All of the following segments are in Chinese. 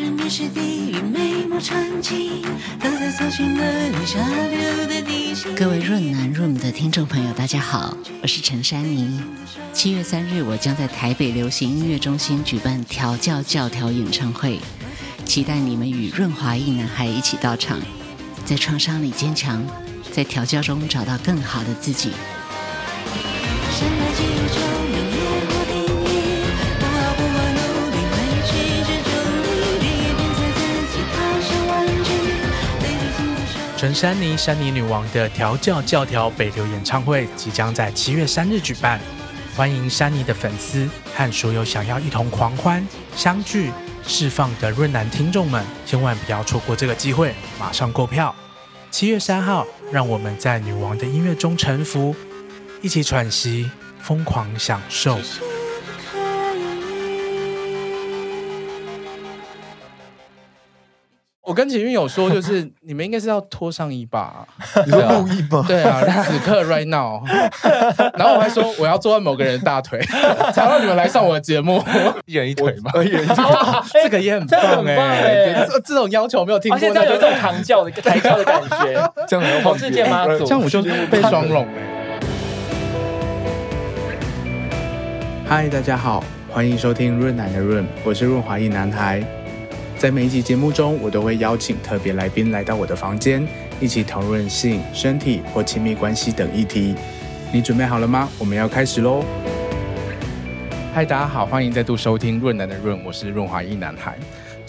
人面是地狱，美梦传奇，都在搜寻了下流的地形。各位润男润的听众朋友，大家好，我是陈珊妮。七月三日，我将在台北流行音乐中心举办调教教条演唱会，期待你们与润华一男孩一起到场，在创伤里坚强，在调教中找到更好的自己。陈珊妮、珊妮女王的调教教条北流演唱会即将在七月三日举办，欢迎珊妮的粉丝和所有想要一同狂欢、相聚、释放的润男听众们，千万不要错过这个机会，马上购票！七月三号，让我们在女王的音乐中沉浮，一起喘息，疯狂享受。我跟秦韵有说，就是 你们应该是要脱上衣吧？你说故意吗？对啊，此刻 right now。然后我还说我要坐在某个人的大腿，才让你们来上我的节目。一人一腿嘛，一人一腿，这个也很棒哎。这这种要求没有听过，而且有一种扛教的抬轿的感觉，这样同志界妈祖，这样我就被双龙哎。嗨，大家好，欢迎收听润奶的润，我是润滑一男孩。在每一集节目中，我都会邀请特别来宾来到我的房间，一起讨论性、身体或亲密关系等议题。你准备好了吗？我们要开始喽！嗨，大家好，欢迎再度收听润南的润，我是润滑一男孩。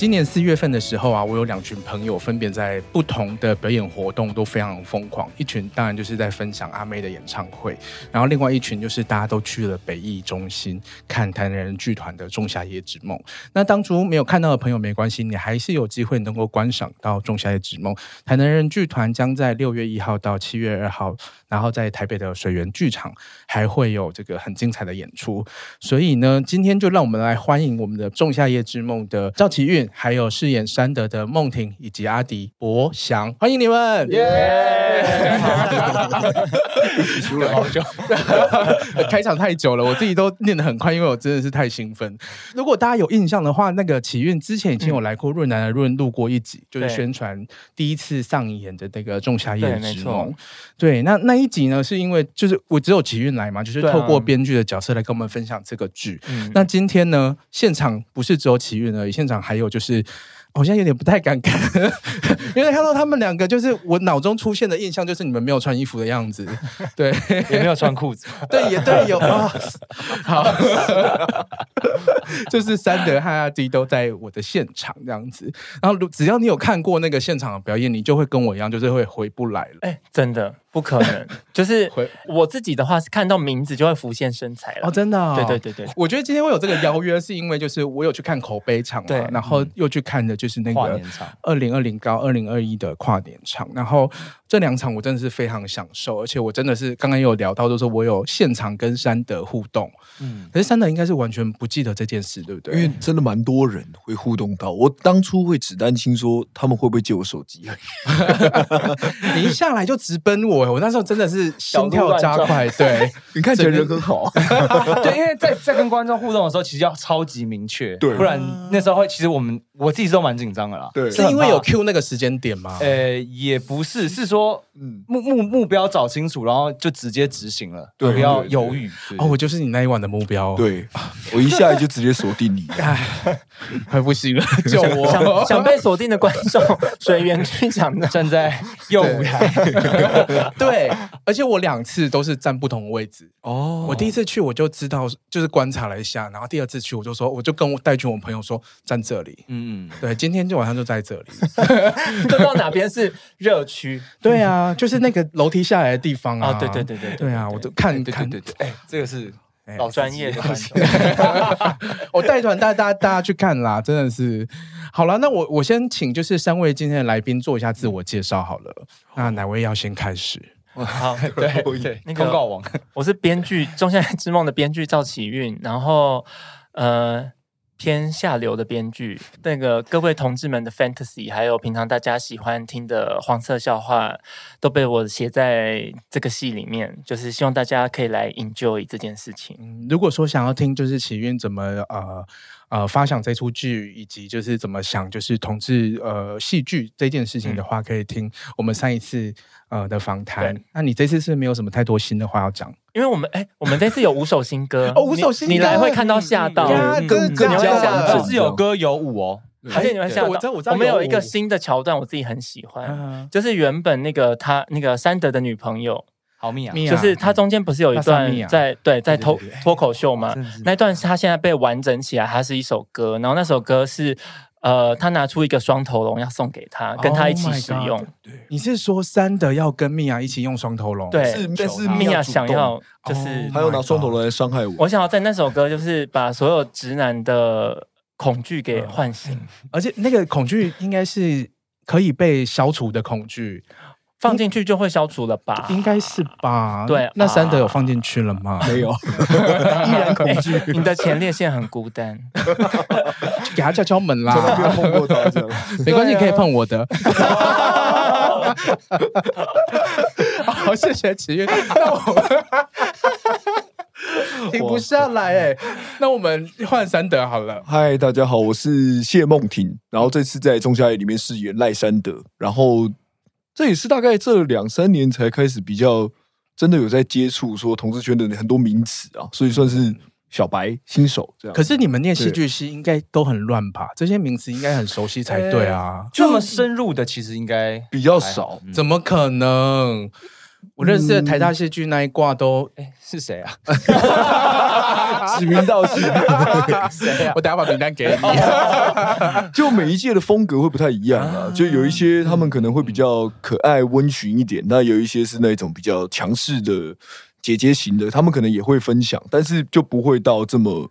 今年四月份的时候啊，我有两群朋友分别在不同的表演活动都非常疯狂。一群当然就是在分享阿妹的演唱会，然后另外一群就是大家都去了北艺中心看台南人剧团的《仲夏夜之梦》。那当初没有看到的朋友没关系，你还是有机会能够观赏到《仲夏夜之梦》。台南人剧团将在六月一号到七月二号，然后在台北的水源剧场还会有这个很精彩的演出。所以呢，今天就让我们来欢迎我们的《仲夏夜之梦》的赵启运。还有饰演山德的孟婷以及阿迪博翔，欢迎你们！耶！一起出来好久，开场太久了，我自己都念得很快，因为我真的是太兴奋。如果大家有印象的话，那个启运之前已经有来过润南的润录过一集，就是宣传第一次上演的那个《仲夏夜之梦》。对，那那一集呢，是因为就是我只有启运来嘛，就是透过编剧的角色来跟我们分享这个剧。那今天呢，现场不是只有启运而已，现场还有就是。是，好像有点不太敢看，因为看到他们两个，就是我脑中出现的印象，就是你们没有穿衣服的样子，对，也没有穿裤子，对，也对，有啊，好，就是三德和阿迪都在我的现场这样子，然后只要你有看过那个现场的表演，你就会跟我一样，就是会回不来了，哎，真的。不可能，就是 我自己的话是看到名字就会浮现身材了哦，真的、哦，对对对对。我觉得今天会有这个邀约，是因为就是我有去看口碑场嘛，对，然后又去看的就是那个二零二零高二零二一的跨年场，然后这两场我真的是非常享受，而且我真的是刚刚有聊到，就是我有现场跟山德互动，嗯，可是山德应该是完全不记得这件事，对不对？因为真的蛮多人会互动到，我当初会只担心说他们会不会借我手机，你一下来就直奔我。我那时候真的是心跳加快，对，你看起来人很好，对，因为在在跟观众互动的时候，其实要超级明确，对，不然那时候会，其实我们我自己都蛮紧张的啦，对，是因为有 Q 那个时间点吗？呃，也不是，是说と目目目标找清楚，然后就直接执行了，对，不要犹豫。哦，我就是你那一晚的目标，对，我一下来就直接锁定你，哎，快不行了，救我！想 想被锁定的观众，水源剧场站在右舞台。对，而且我两次都是站不同的位置哦。我第一次去我就知道，就是观察了一下，然后第二次去我就说，我就跟我带去我朋友说站这里。嗯，对，今天就晚上就在这里，不知道哪边是热区。对啊，就是那个楼梯下来的地方啊。对对对对对啊，我都看看对对对。哎，这个是老专业的，我带团带大家大家去看啦，真的是。好了，那我我先请就是三位今天的来宾做一下自我介绍好了。那哪位要先开始？好，对对，那个公告王，我是编剧《仲夏夜之梦》的编剧赵启运，然后呃偏下流的编剧，那个各位同志们的 fantasy，还有平常大家喜欢听的黄色笑话，都被我写在这个戏里面，就是希望大家可以来 enjoy 这件事情。嗯，如果说想要听，就是起运怎么呃。呃发想这出剧，以及就是怎么想就是同志呃戏剧这件事情的话，嗯、可以听我们上一次呃的访谈。那你这次是没有什么太多新的话要讲？因为我们哎，我们这次有五首新歌哦，五首新歌你，你来会看到吓到，更更加就是有歌有舞哦。而且你们想，我我们有一个新的桥段，我自己很喜欢，就是原本那个他那个山德的女朋友，好蜜啊，就是他中间不是有一段在对在脱脱口秀吗？那段是他现在被完整起来，它是一首歌，然后那首歌是呃，他拿出一个双头龙要送给他，跟他一起使用。你是说三德要跟米娅一起用双头龙？对，但是米娅想要就是他要拿双头龙来伤害我。我想要在那首歌就是把所有直男的。恐惧给唤醒，而且那个恐惧应该是可以被消除的恐惧，放进去就会消除了吧？应该是吧？对，那三德有放进去了吗？没有，依然恐惧。你的前列腺很孤单，就 给他敲敲门啦。不要碰过他，没关系，可以碰我的。好，谢谢池月。停不下来哎，那我们换三德好了。嗨，大家好，我是谢梦婷，然后这次在《仲夏夜》里面饰演赖三德，然后这也是大概这两三年才开始比较真的有在接触说同志圈的很多名词啊，所以算是小白新手这样。可是你们念戏剧系应该都很乱吧？这些名词应该很熟悉才对啊。这么深入的其实应该比较少，怎么可能？我认识的台大戏剧那一挂都，哎、嗯，是谁啊？指名道姓，谁啊？我等下把名单给你。就每一届的风格会不太一样啊，就有一些他们可能会比较可爱温驯一点，那有一些是那种比较强势的姐姐型的，他们可能也会分享，但是就不会到这么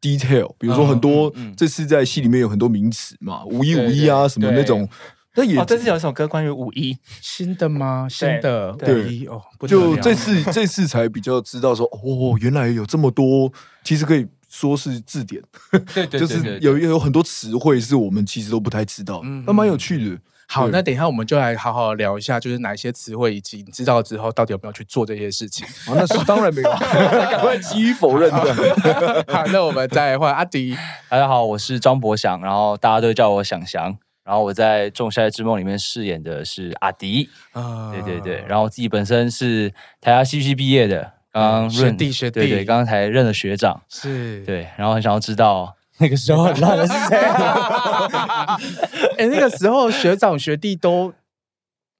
detail。比如说很多，这次在戏里面有很多名词嘛，五一五一啊，什么那种。这也、哦、这次有一首歌关于五一新的吗？新的五一哦，就这次 这次才比较知道说哦，原来有这么多，其实可以说是字典，对，对，对，对，就是有有很多词汇是我们其实都不太知道，嗯，那蛮有趣的。好，那等一下我们就来好好聊一下，就是哪一些词汇，以及你知道之后到底有没有去做这些事情？啊、那是 当然没有，赶快急于否认的。好，那我们再换阿迪。大家好，我是张博翔，然后大家都叫我翔翔。然后我在《仲夏夜之梦》里面饰演的是阿迪，啊，对对对。然后自己本身是台大戏剧系毕业的，刚刚学弟学弟，对对，刚刚才认了学长，是对。然后很想要知道那个时候很烂的是谁？哎，那个时候学长学弟都，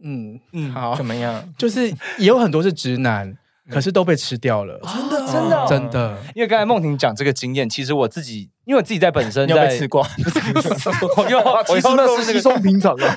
嗯嗯，好，怎么样？就是也有很多是直男。可是都被吃掉了，真的真的真的。因为刚才梦婷讲这个经验，其实我自己，因为我自己在本身在吃过，我又我又那是稀松平常的，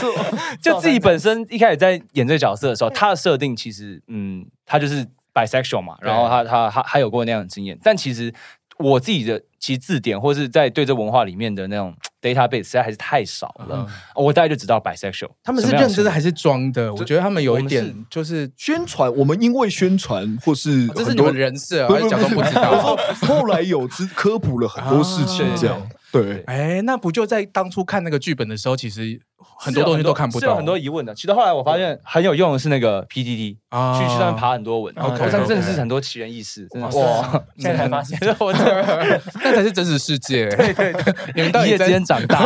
就 就自己本身一开始在演这个角色的时候，他的设定其实，嗯，他就是 bisexual 嘛，然后他他他他有过那样的经验，但其实我自己的其实字典或是在对这文化里面的那种。database 实在还是太少了，我大概就知道 bisexual，他们是认真的还是装的？我觉得他们有一点就是宣传，我们因为宣传或是这是你们人设，而假装不知道。后来有知科普了很多事情，这样对。哎，那不就在当初看那个剧本的时候，其实很多东西都看不到，是有很多疑问的。其实后来我发现很有用的是那个 P D D，去去上面爬很多文，然后上真的是很多奇人异事，真的哇！现在才发现，我 那才是真实世界。对对对，你们一夜之间长。大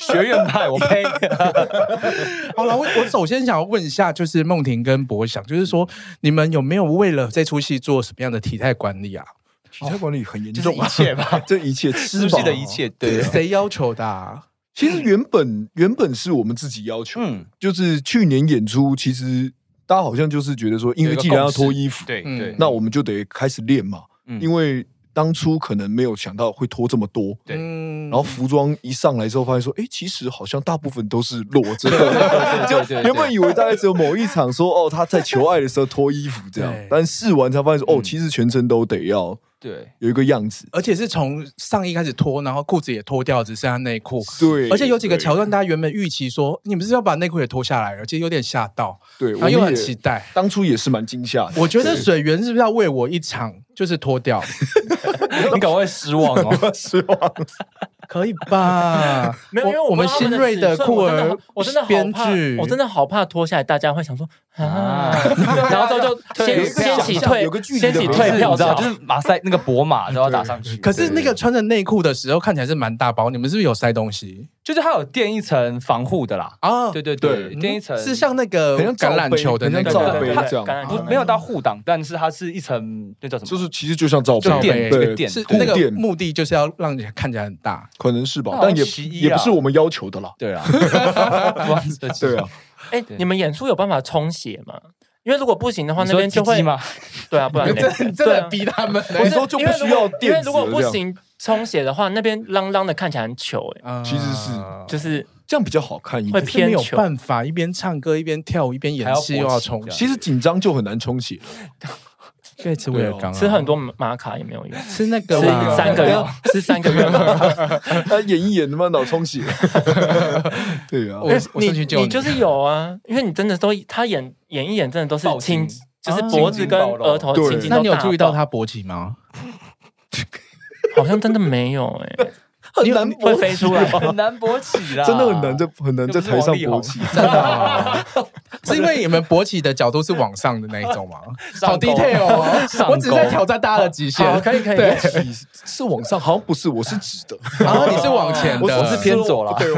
学院派，我呸！好了，我我首先想要问一下，就是梦婷跟博翔，就是说你们有没有为了这出戏做什么样的体态管理啊？体态管理很严重，一切吧，这一切吃戏的一切，对，谁要求的？啊？其实原本原本是我们自己要求，嗯，就是去年演出，其实大家好像就是觉得说，因为既然要脱衣服，对对，那我们就得开始练嘛，因为。当初可能没有想到会脱这么多，对，然后服装一上来之后，发现说，哎，其实好像大部分都是裸着的，就原本以为大概只有某一场说，哦，他在求爱的时候脱衣服这样，但试完才发现说，哦，其实全程都得要。对，有一个样子，而且是从上衣开始脱，然后裤子也脱掉，只剩下内裤。对，而且有几个桥段，大家原本预期说，你们是要把内裤也脱下来，而且有点吓到。对，然后又很期待，当初也是蛮惊吓。我觉得水源是不是要为我一场，就是脱掉？你赶快失望哦，失望。可以吧？没有，因为我们新锐的酷儿，我真的编剧，我真的好怕脱下来，大家会想说啊，然后就就先先起退，先起退票，你知道，就是马赛那个博马都要打上去。可是那个穿着内裤的时候看起来是蛮大包，你们是不是有塞东西？就是它有垫一层防护的啦。啊，对对对，垫一层是像那个橄榄球的那个罩杯这样，不没有到护挡，但是它是一层那叫什么？就是其实就像罩杯，垫对垫，是那个目的就是要让你看起来很大，可能是吧，但也也不是我们要求的啦。对啊，对啊。哎，你们演出有办法充血吗？因为如果不行的话，那边就会？对啊，不然真真的逼他们。我说就不需要垫，因为如果不行充血的话，那边啷啷的看起来很糗哎。其实是。就是这样比较好看一点，会偏没有办法，一边唱歌一边跳舞一边演戏又要充，其实紧张就很难充血。可以吃威而钢，吃很多玛卡也没有用，吃那个吃三个。月，吃三个。月，他 演一演，他妈脑充血。对啊，我你你。就是有啊，因为你真的都他演演一演，真的都是青，就是脖子跟额头青筋。那你有注意到他勃起吗？好像真的没有哎。很难会飞出来，很难勃起啦，真的很难，在很难在台上勃起，真的，是因为你们勃起的角度是往上的那一种吗？好 detail 哦，我只是在挑战大家的极限，可以可以，对，是往上，好像不是，我是直的，然后你是往前的，我是偏左了，对，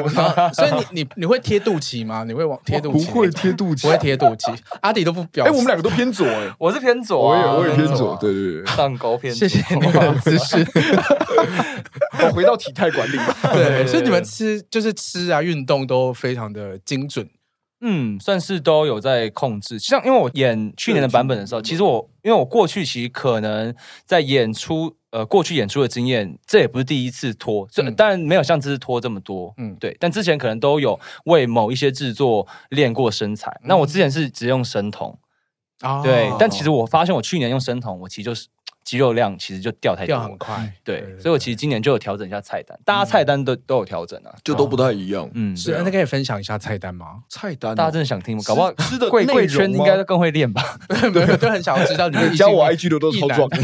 所以你你你会贴肚脐吗？你会往贴肚脐？不会贴肚脐，不会贴肚脐，阿迪都不表，哎，我们两个都偏左，哎，我是偏左，我也我也偏左，对对对，上钩偏，谢谢你们的姿势，我回到体态管理，对，所以你们吃就是吃啊，运动都非常的精准，嗯，算是都有在控制。像因为我演去年的版本的时候，其实我因为我过去其实可能在演出，呃，过去演出的经验，这也不是第一次拖，这当然没有像这次拖这么多，嗯，对。但之前可能都有为某一些制作练过身材。那我之前是只用生酮，哦，对。但其实我发现我去年用生酮，我其实就是。肌肉量其实就掉太多，掉很快，对，所以我其实今年就有调整一下菜单，大家菜单都都有调整啊，就都不太一样。嗯，是，那可以分享一下菜单吗？菜单，大家真的想听吗？搞不好吃的贵贵圈应该都更会练吧？没有，都很想要知道你们教 我 IG 的都超壮。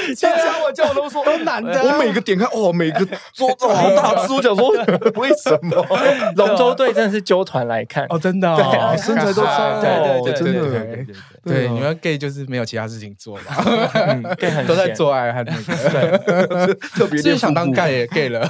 加我加我都说都难的，我每个点开哦，每个桌子 好大吃，我想说为什么？龙舟队真的是揪团来看。哦，真的，对，身材都超，对对对，真的，对，你们 gay 就是没有其他事情做嘛。都在做爱，还那个，特别是想当 gay 也 gay 了，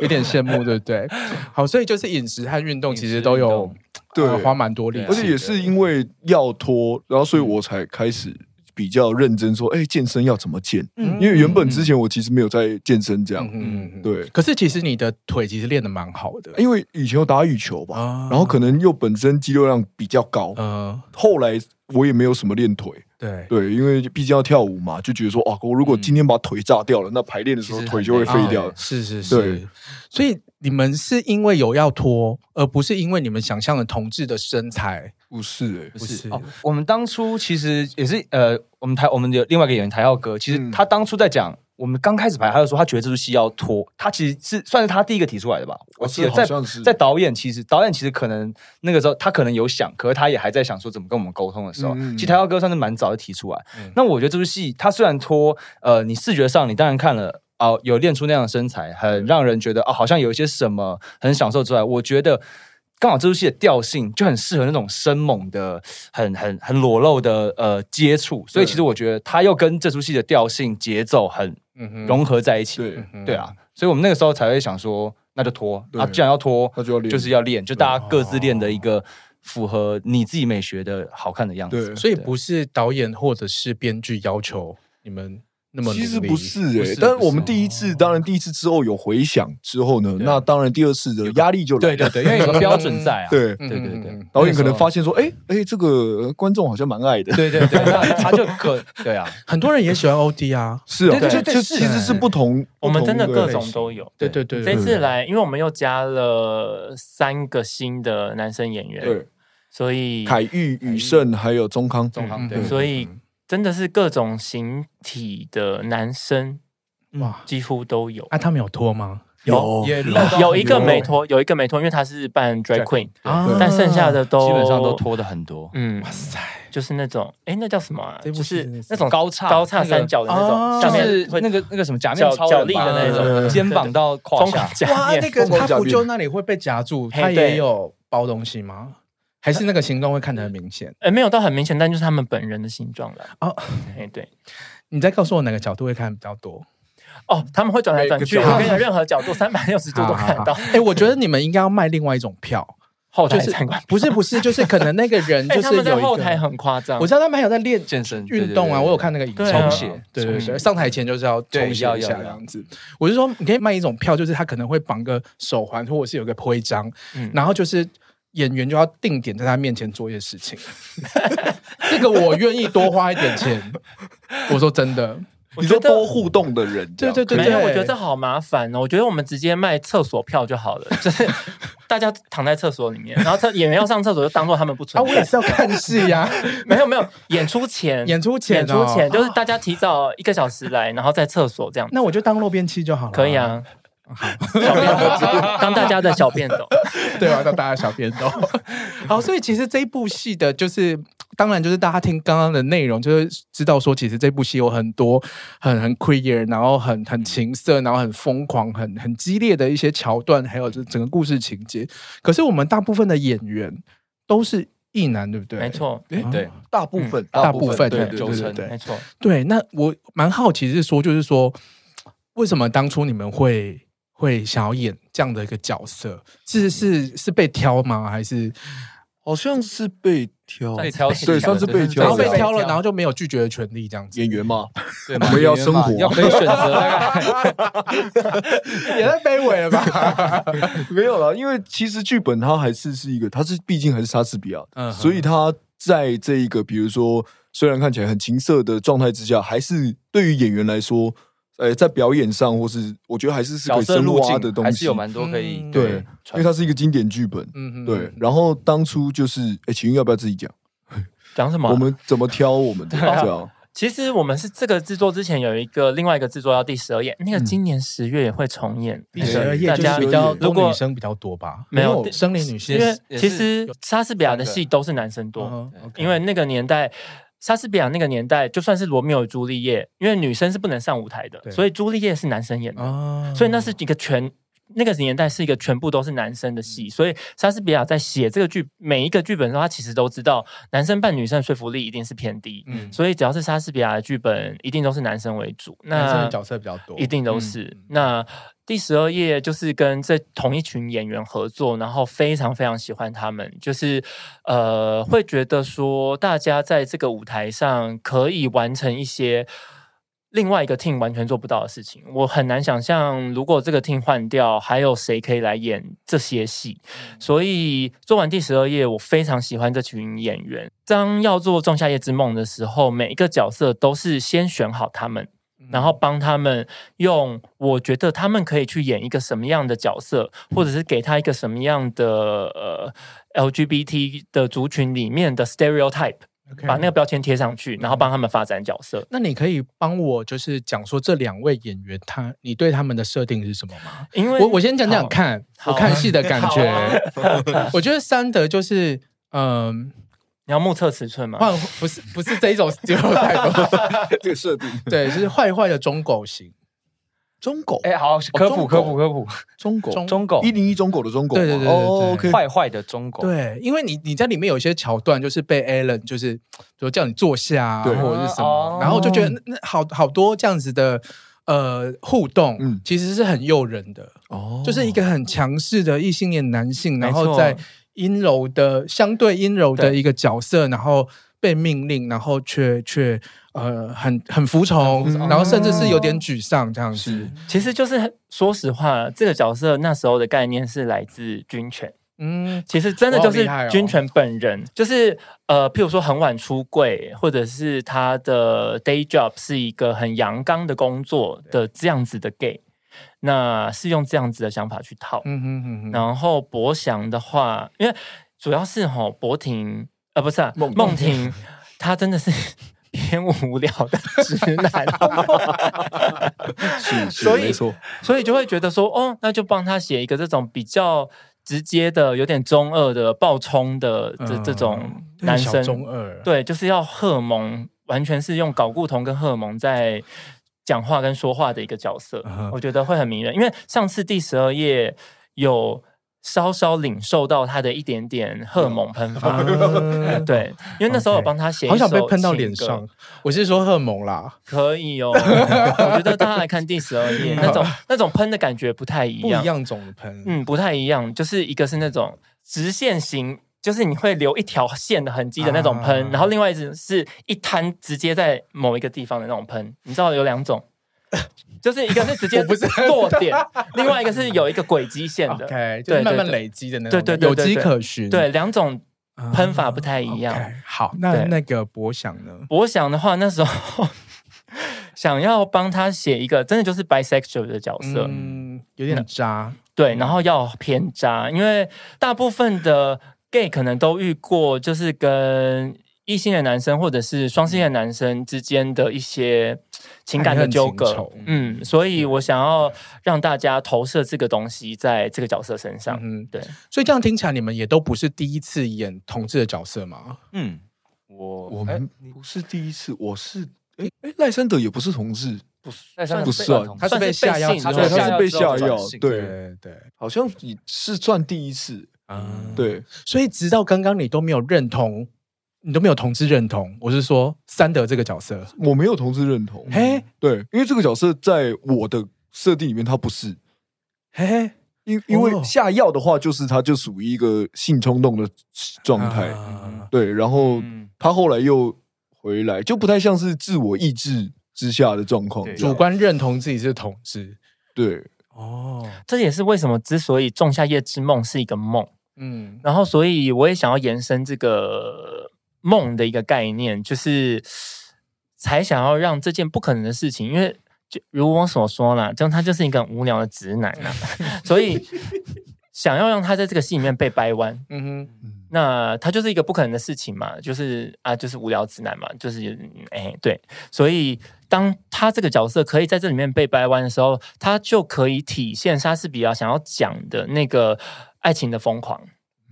有点羡慕，对不对？好，所以就是饮食和运动其实都有对。花蛮多力，而且也是因为要脱，然后所以我才开始比较认真说，哎，健身要怎么健？因为原本之前我其实没有在健身这样，嗯，对。可是其实你的腿其实练得蛮好的，因为以前有打羽球吧，然后可能又本身肌肉量比较高，嗯，后来我也没有什么练腿。对对，因为毕竟要跳舞嘛，就觉得说，哦，我如果今天把腿炸掉了，那排练的时候腿就会废掉。是是是，对。所以你们是因为有要脱，而不是因为你们想象的同志的身材。不是，不是哦。我们当初其实也是，呃，我们台我们有另外一个演员台耀哥，其实他当初在讲。我们刚开始排，他就说他觉得这出戏要拖，他其实是算是他第一个提出来的吧。我记得在在导演其实导演其实可能那个时候他可能有想，可是他也还在想说怎么跟我们沟通的时候，嗯、其实台耀哥算是蛮早就提出来。嗯、那我觉得这出戏他虽然拖，呃，你视觉上你当然看了哦、呃，有练出那样的身材，很让人觉得啊、呃，好像有一些什么很享受之外，我觉得刚好这出戏的调性就很适合那种生猛的、很很很裸露的呃接触，所以其实我觉得他又跟这出戏的调性节奏很。融合在一起，对对啊，所以我们那个时候才会想说，那就脱啊，既然要脱，那就要练，就是要练，就大家各自练的一个符合你自己美学的好看的样子。所以不是导演或者是编剧要求你们。那么其实不是诶，但是。我们第一次，当然第一次之后有回响之后呢，那当然第二次的压力就来了，对对对，因为有个标准在啊，对。对对对，导演可能发现说，哎哎，这个观众好像蛮爱的，对对对，他就可 对啊，很多人也喜欢 OD 啊，是啊，就就其实是不同，我们真的各种都有，对。对对，这次来，因为我们又加了三个新的男生演员，对，所以凯玉、宇胜还有宗康，宗康对，所以。真的是各种形体的男生哇，几乎都有。哎，他们有脱吗？有有一个没脱，有一个没脱，因为他是扮 drag queen，但剩下的都基本上都脱的很多。嗯，哇塞，就是那种，哎，那叫什么？就是那种高叉高叉三角的那种，就是那个那个什么假面角力的那种，肩膀到胯下。哇，那个他不就那里会被夹住？他也有包东西吗？还是那个形状会看得很明显？哎，没有到很明显，但就是他们本人的形状了。哦，哎，对，你再告诉我哪个角度会看比较多？哦，他们会转来转去，我跟你讲，任何角度 三百六十度都看得到。哎，我觉得你们应该要卖另外一种票，后台参观。不是不是，就是可能那个人 就是有后台很夸张。我知道他们还有在练健身运动啊，我有看那个影片，充血，对对对，上台前就是要充血一下这样子。我是说，你可以卖一种票，就是他可能会绑个手环，或者是有个徽章，然后就是演员就要定点在他面前做一些事情。这个我愿意多花一点钱。我说真的。你说多互动的人，对对对，没有，我觉得这好麻烦哦。我觉得我们直接卖厕所票就好了，就是 大家躺在厕所里面，然后演员要上厕所就当做他们不存在。我也是要看戏呀，没有没有，演出前演出前演出前就是大家提早一个小时来，然后在厕所这样。那我就当漏便器就好了。可以啊，好，小便斗，当大家的小便斗，对啊，当大家小便斗。好，所以其实这一部戏的就是。当然，就是大家听刚刚的内容，就是知道说，其实这部戏有很多很很 queer，然后很很情色，然后很疯狂、很很激烈的一些桥段，还有这整个故事情节。可是我们大部分的演员都是异男，对不对？没错，对，大部分，大部分，对对对对，没错。对，那我蛮好奇是说，就是说，为什么当初你们会会想要演这样的一个角色？是是是被挑吗？还是？好像是被挑，被挑，对，算是被挑，然后被挑了，然后就没有拒绝的权利，这样子。演员嘛，对，我们要生活，要可以选择，也太卑微了吧？没有啦，因为其实剧本它还是是一个，它是毕竟还是莎士比亚，嗯，所以它在这一个，比如说虽然看起来很情色的状态之下，还是对于演员来说。呃，在表演上，或是我觉得还是是可以深挖的东西，还是有蛮多可以对，因为它是一个经典剧本，嗯嗯，对。然后当初就是，哎，启运要不要自己讲？讲什么？我们怎么挑我们的？这样。其实我们是这个制作之前有一个另外一个制作要第十二夜，那个今年十月也会重演。第十二夜大家比较，如果女生比较多吧？没有生理女性，因为其实莎士比亚的戏都是男生多，因为那个年代。莎士比亚那个年代，就算是罗密欧与朱丽叶，因为女生是不能上舞台的，所以朱丽叶是男生演的，哦、所以那是一个全那个年代是一个全部都是男生的戏，所以莎士比亚在写这个剧每一个剧本的时候，他其实都知道男生扮女生的说服力一定是偏低，嗯，所以只要是莎士比亚的剧本，一定都是男生为主，那男生的角色比较多，一定都是、嗯、那。第十二页就是跟这同一群演员合作，然后非常非常喜欢他们，就是呃，会觉得说大家在这个舞台上可以完成一些另外一个 team 完全做不到的事情。我很难想象，如果这个 team 换掉，还有谁可以来演这些戏。所以做完第十二页，我非常喜欢这群演员。当要做仲夏夜之梦的时候，每一个角色都是先选好他们。然后帮他们用，我觉得他们可以去演一个什么样的角色，或者是给他一个什么样的呃 LGBT 的族群里面的 stereotype，Okay. 把那个标签贴上去，然后帮他们发展角色。那你可以帮我就是讲说这两位演员他你对他们的设定是什么吗？因为我我先讲讲看我看戏的感觉，啊、我觉得三德就是嗯。你要目测尺寸吗？不是不是这一种 stereotype 这个设定对，是坏坏的中狗型，中狗。哎，好科普科普科普，中狗。中狗。一零一中狗的中狗，对对对对，坏坏的中狗，对，因为你你在里面有一些桥段，就是被 Alan 就是就叫你坐下，或者是什么，然后就觉得那好好多这样子的呃互动，嗯，其实是很诱人的。哦，就是一个很强势的异性恋男性，然后在。阴柔的相对阴柔的一个角色，然后被命令，然后却却呃很很服从，嗯、然后甚至是有点沮丧这样子。其实就是说实话，这个角色那时候的概念是来自军犬。嗯，其实真的就是军犬本人，哦、就是呃，譬如说很晚出柜，或者是他的 day job 是一个很阳刚的工作的这样子的 gay。那是用这样子的想法去套，嗯哼哼哼，然后博翔的话，因为主要是吼博婷，呃，不是啊，梦婷，她真的是偏无聊的 直男，是，是 所以所以就会觉得说，哦，那就帮他写一个这种比较直接的、有点中二的、暴冲的这、嗯、这种男生，中二，对，就是要荷尔蒙，完全是用睾固酮跟荷尔蒙在讲话跟说话的一个角色，嗯、我觉得会很迷人。因为上次第十二页有。稍稍领受到他的一点点荷尔蒙喷发，嗯、对，因为那时候我帮他写，好想被喷到脸上。我是说荷尔蒙啦，可以哦。我觉得大家来看第十二页，那种那种喷的感觉不太一样，不一样种的喷，嗯，不太一样。就是一个是那种直线型，就是你会留一条线的痕迹的那种喷，啊、然后另外一种是一滩直接在某一个地方的那种喷。你知道有两种。就是一个是直接 不是落点，另外一个是有一个轨迹线的是慢慢累积的那种，对对对，有迹可循。对，两种喷法不太一样。好，那那个博想呢？博想的话，那时候想要帮他写一个真的就是 bisexual 的角色，嗯，有点渣，对，然后要偏渣，因为大部分的 gay 可能都遇过，就是跟。异性的男生或者是双性的男生之间的一些情感的纠葛，嗯，所以我想要让大家投射这个东西在这个角色身上，嗯，对。所以这样听起来，你们也都不是第一次演同志的角色吗？嗯，我我们不是第一次，我是哎哎赖山德也不是同志，不是，不算，他是被下药，对，他是被下药，对对，好像你是算第一次，嗯，对。所以直到刚刚你都没有认同。你都没有同志认同，我是说三德这个角色，我没有同志认同。嘿，对，因为这个角色在我的设定里面，他不是。嘿，因因为下药的话，就是他就属于一个性冲动的状态。啊、对，然后他后来又回来，就不太像是自我意志之下的状况，主观认同自己是同志。对，哦，这也是为什么之所以《仲夏夜之梦》是一个梦。嗯，然后所以我也想要延伸这个。梦的一个概念，就是才想要让这件不可能的事情，因为就如我所说啦，就他就是一个很无聊的直男啊，所以想要让他在这个戏里面被掰弯。嗯哼，那他就是一个不可能的事情嘛，就是啊，就是无聊直男嘛，就是哎，对，所以当他这个角色可以在这里面被掰弯的时候，他就可以体现莎士比亚想要讲的那个爱情的疯狂。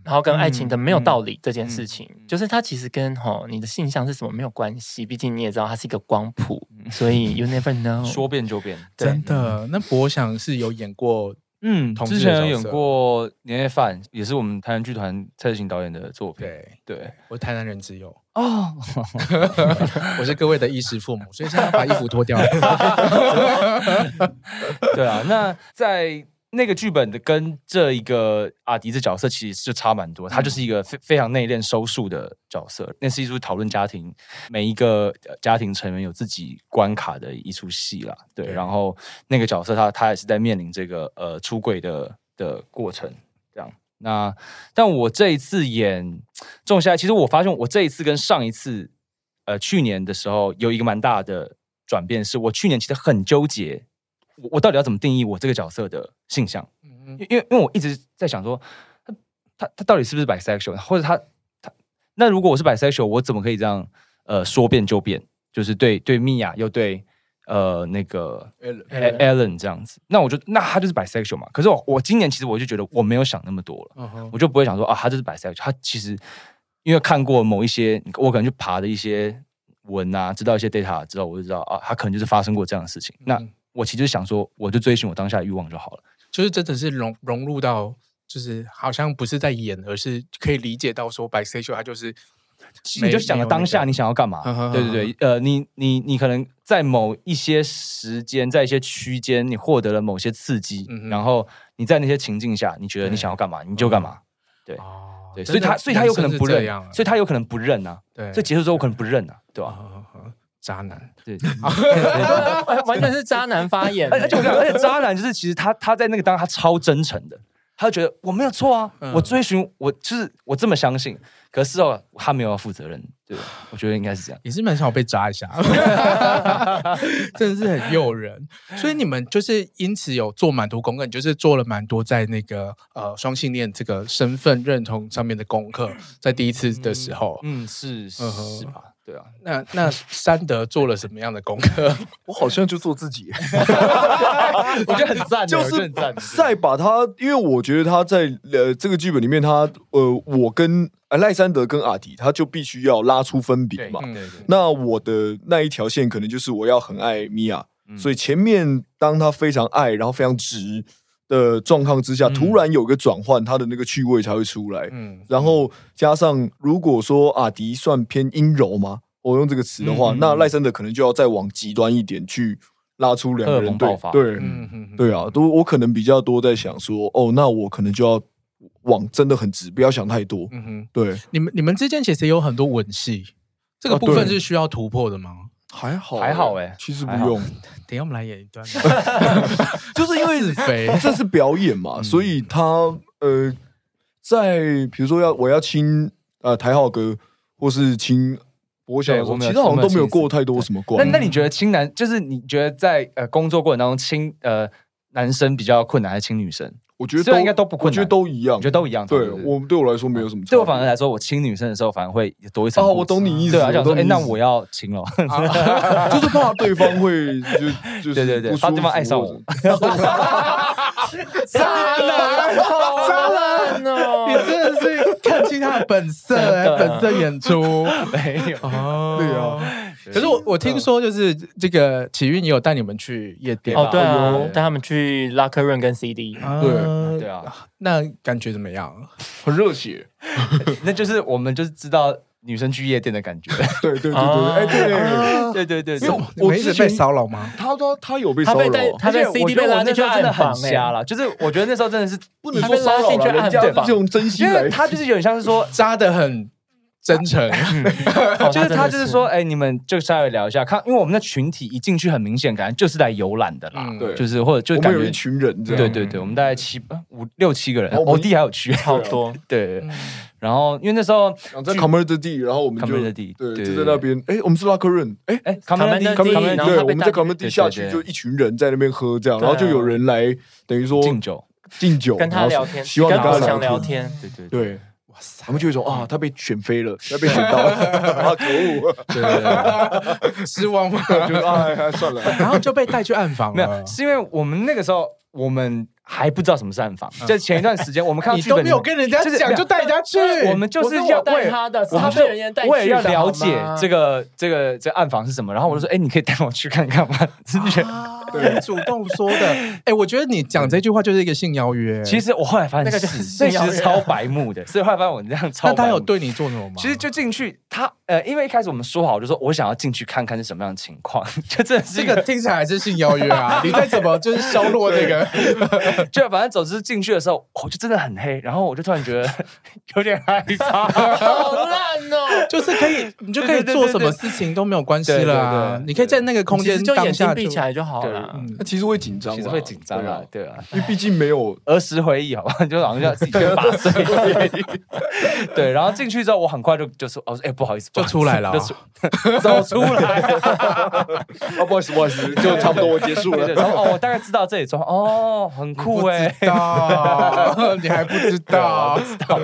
然后跟爱情的没有道理这件事情，嗯嗯、就是它其实跟哈你的性向是什么没有关系，毕竟你也知道它是一个光谱，所以 you never know，说变就变，真的。那博想是有演过，嗯，之前有演过年夜饭，也是我们台南剧团蔡志勤导演的作品。对，对我台南人之友哦，我是各位的衣食父母，所以现在要把衣服脱掉了。对啊，那在。那个剧本的跟这一个阿迪的角色其实就差蛮多，他就是一个非非常内敛、收束的角色。那是一出讨论家庭，每一个家庭成员有自己关卡的一出戏啦。对，然后那个角色他他也是在面临这个呃出轨的的过程，这样。那但我这一次演仲夏，其实我发现我这一次跟上一次呃去年的时候有一个蛮大的转变，是我去年其实很纠结。我我到底要怎么定义我这个角色的性向？因为因为我一直在想说，他他他到底是不是 bisexual，或者他他那如果我是 bisexual，我怎么可以这样呃说变就变？就是对对米娅又对呃那个 Ellen 这样子，那我就那他就是 bisexual 嘛。可是我我今年其实我就觉得我没有想那么多了，uh huh. 我就不会想说啊，他就是 bisexual。他其实因为看过某一些我可能去爬的一些文啊，知道一些 data 之后，我就知道啊，他可能就是发生过这样的事情。那我其实想说，我就追寻我当下的欲望就好了。就是真的是融融入到，就是好像不是在演，而是可以理解到说，bisexual 他就是，你就想了当下你想要干嘛？对对对，呃，你你你可能在某一些时间，在一些区间，你获得了某些刺激，嗯、然后你在那些情境下，你觉得你想要干嘛，你就干嘛。对、哦、对，所以他所以他有可能不认，所以他有可能不认啊。对，所以结束之后我可能不认啊，对吧？哦渣男，对，完全是渣男发言。而且而且渣男就是其实他他在那个当他超真诚的，他就觉得我没有错啊，嗯、我追寻我就是我这么相信，可是哦他没有要负责任，对，我觉得应该是这样，也是蛮想被扎一下，真的是很诱人。所以你们就是因此有做蛮多功课，你就是做了蛮多在那个呃双性恋这个身份认同上面的功课，在第一次的时候，嗯，嗯是是吧？对啊，那那三德做了什么样的功课？我好像就做自己，我觉得很赞，就是再把他，因为我觉得他在呃这个剧本里面，他呃我跟赖山德跟阿迪，他就必须要拉出分别嘛。那我的那一条线可能就是我要很爱米娅，所以前面当他非常爱，然后非常直的状况之下，突然有个转换，他的那个趣味才会出来。嗯，然后加上如果说阿迪算偏阴柔吗？我用这个词的话，那赖森德可能就要再往极端一点去拉出两个人对对，对啊，都我可能比较多在想说，哦，那我可能就要往真的很直，不要想太多。嗯哼，对，你们你们之间其实有很多吻戏，这个部分是需要突破的吗？还好，还好哎，其实不用。等下我们来演一段，就是因为这是表演嘛，所以他呃，在比如说要我要亲呃台浩哥，或是亲博小，其实好像都没有过太多什么关。那那你觉得亲男，就是你觉得在呃工作过程当中亲呃男生比较困难，还是亲女生？我觉得应该都不困难，我觉得都一样，我觉得都一样。对我对我来说没有什么。对我反而来说，我亲女生的时候反而会多一层。哦，我懂你意思。对啊，想说，哎，那我要亲了，就是怕对方会就 就对对对，怕对方爱上我。渣男，渣男哦！你真的是看清他的本色，本色演出 没有？对啊。可是我我听说就是这个启运也有带你们去夜店哦，对啊，带他们去 Locker Room 跟 CD，对。对啊，那感觉怎么样？很热血，那就是我们就是知道女生去夜店的感觉，对对对对，哎对对对。对，我一直被骚扰吗？他说他有被骚扰，他在 CD 被拉进去真的很瞎了，就是我觉得那时候真的是不能说骚扰，人家这种真心，因为他就是有点像是说扎的很。真诚，就是他，就是说，哎，你们就稍微聊一下，看，因为我们的群体一进去，很明显感觉就是来游览的啦，对，就是或者就感觉一群人这样，对对对，我们大概七五六七个人，我弟还有去，好多，对，然后因为那时候在 Commander D，然后我们就对，就在那边，哎，我们是 Locker Room，哎哎，Commander D，对，我们在 Commander D 下去就一群人在那边喝这样，然后就有人来等于说敬酒，敬酒，跟他聊天，希望跟他聊天，对对对。他们就会说啊，他被选飞了，他被选到了，啊，可恶，对，失望吗？就啊，算了，然后就被带去暗房了。没有，是因为我们那个时候，我们还不知道什么是暗房。就前一段时间，我们看到剧本，你都没有跟人家讲，就带人家去。我们就是要带他的，他被人家带去。我也要了解这个这个这暗房是什么，然后我就说，哎，你可以带我去看看吗？是不是？对，主动说的。哎，我觉得你讲这句话就是一个性邀约。其实我后来发现，那个就是其实超白目的。所以后来发现我这样超。那他有对你做什么吗？其实就进去，他呃，因为一开始我们说好，就说我想要进去看看是什么样的情况。就这这个听起来还是性邀约啊！你再怎么就是削弱那个，就反正总之进去的时候，我就真的很黑，然后我就突然觉得 有点害怕，好烂哦！就是可以，你就可以做什么事情都没有关系了。你可以在那个空间就眼睛闭起来就好了。嗯，那其实会紧张，其实会紧张啊，对啊，因为毕竟没有儿时回忆，好吧，就好像要自己八岁。对，然后进去之后，我很快就就说，我说，哎，不好意思，就出来了，走出来。哦，不好意思，不好意思，就差不多我结束了。然后哦，我大概知道这里装，哦，很酷哎，你还不知道，不知道。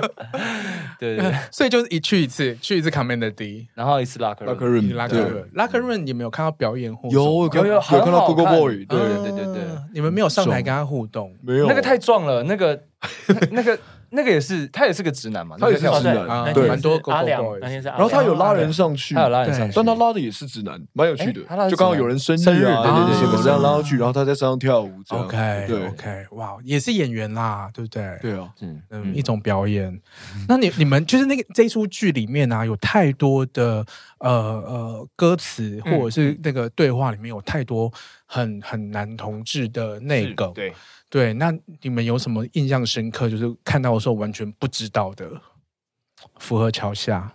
对对，所以就是一去一次，去一次 Commander D，然后一次 Locker Room，Locker Room，你们有看到表演或有有有看到 Gogo Boy，对。对对对，你们没有上台跟他互动，没有，那个太壮了，那个那个。那个也是，他也是个直男嘛，他也是直男，对，蛮多阿良，然后他有拉人上去，他有拉人上去，但他拉的也是直男，蛮有趣的。就刚好有人生日啊，对对对，什么这样拉上去，然后他在山上跳舞。OK，对，OK，哇，也是演员啦，对不对？对啊，嗯，一种表演。那你你们就是那个这出剧里面啊，有太多的呃呃歌词或者是那个对话里面有太多很很男同志的那个对。对，那你们有什么印象深刻？就是看到的时候完全不知道的，符合桥下。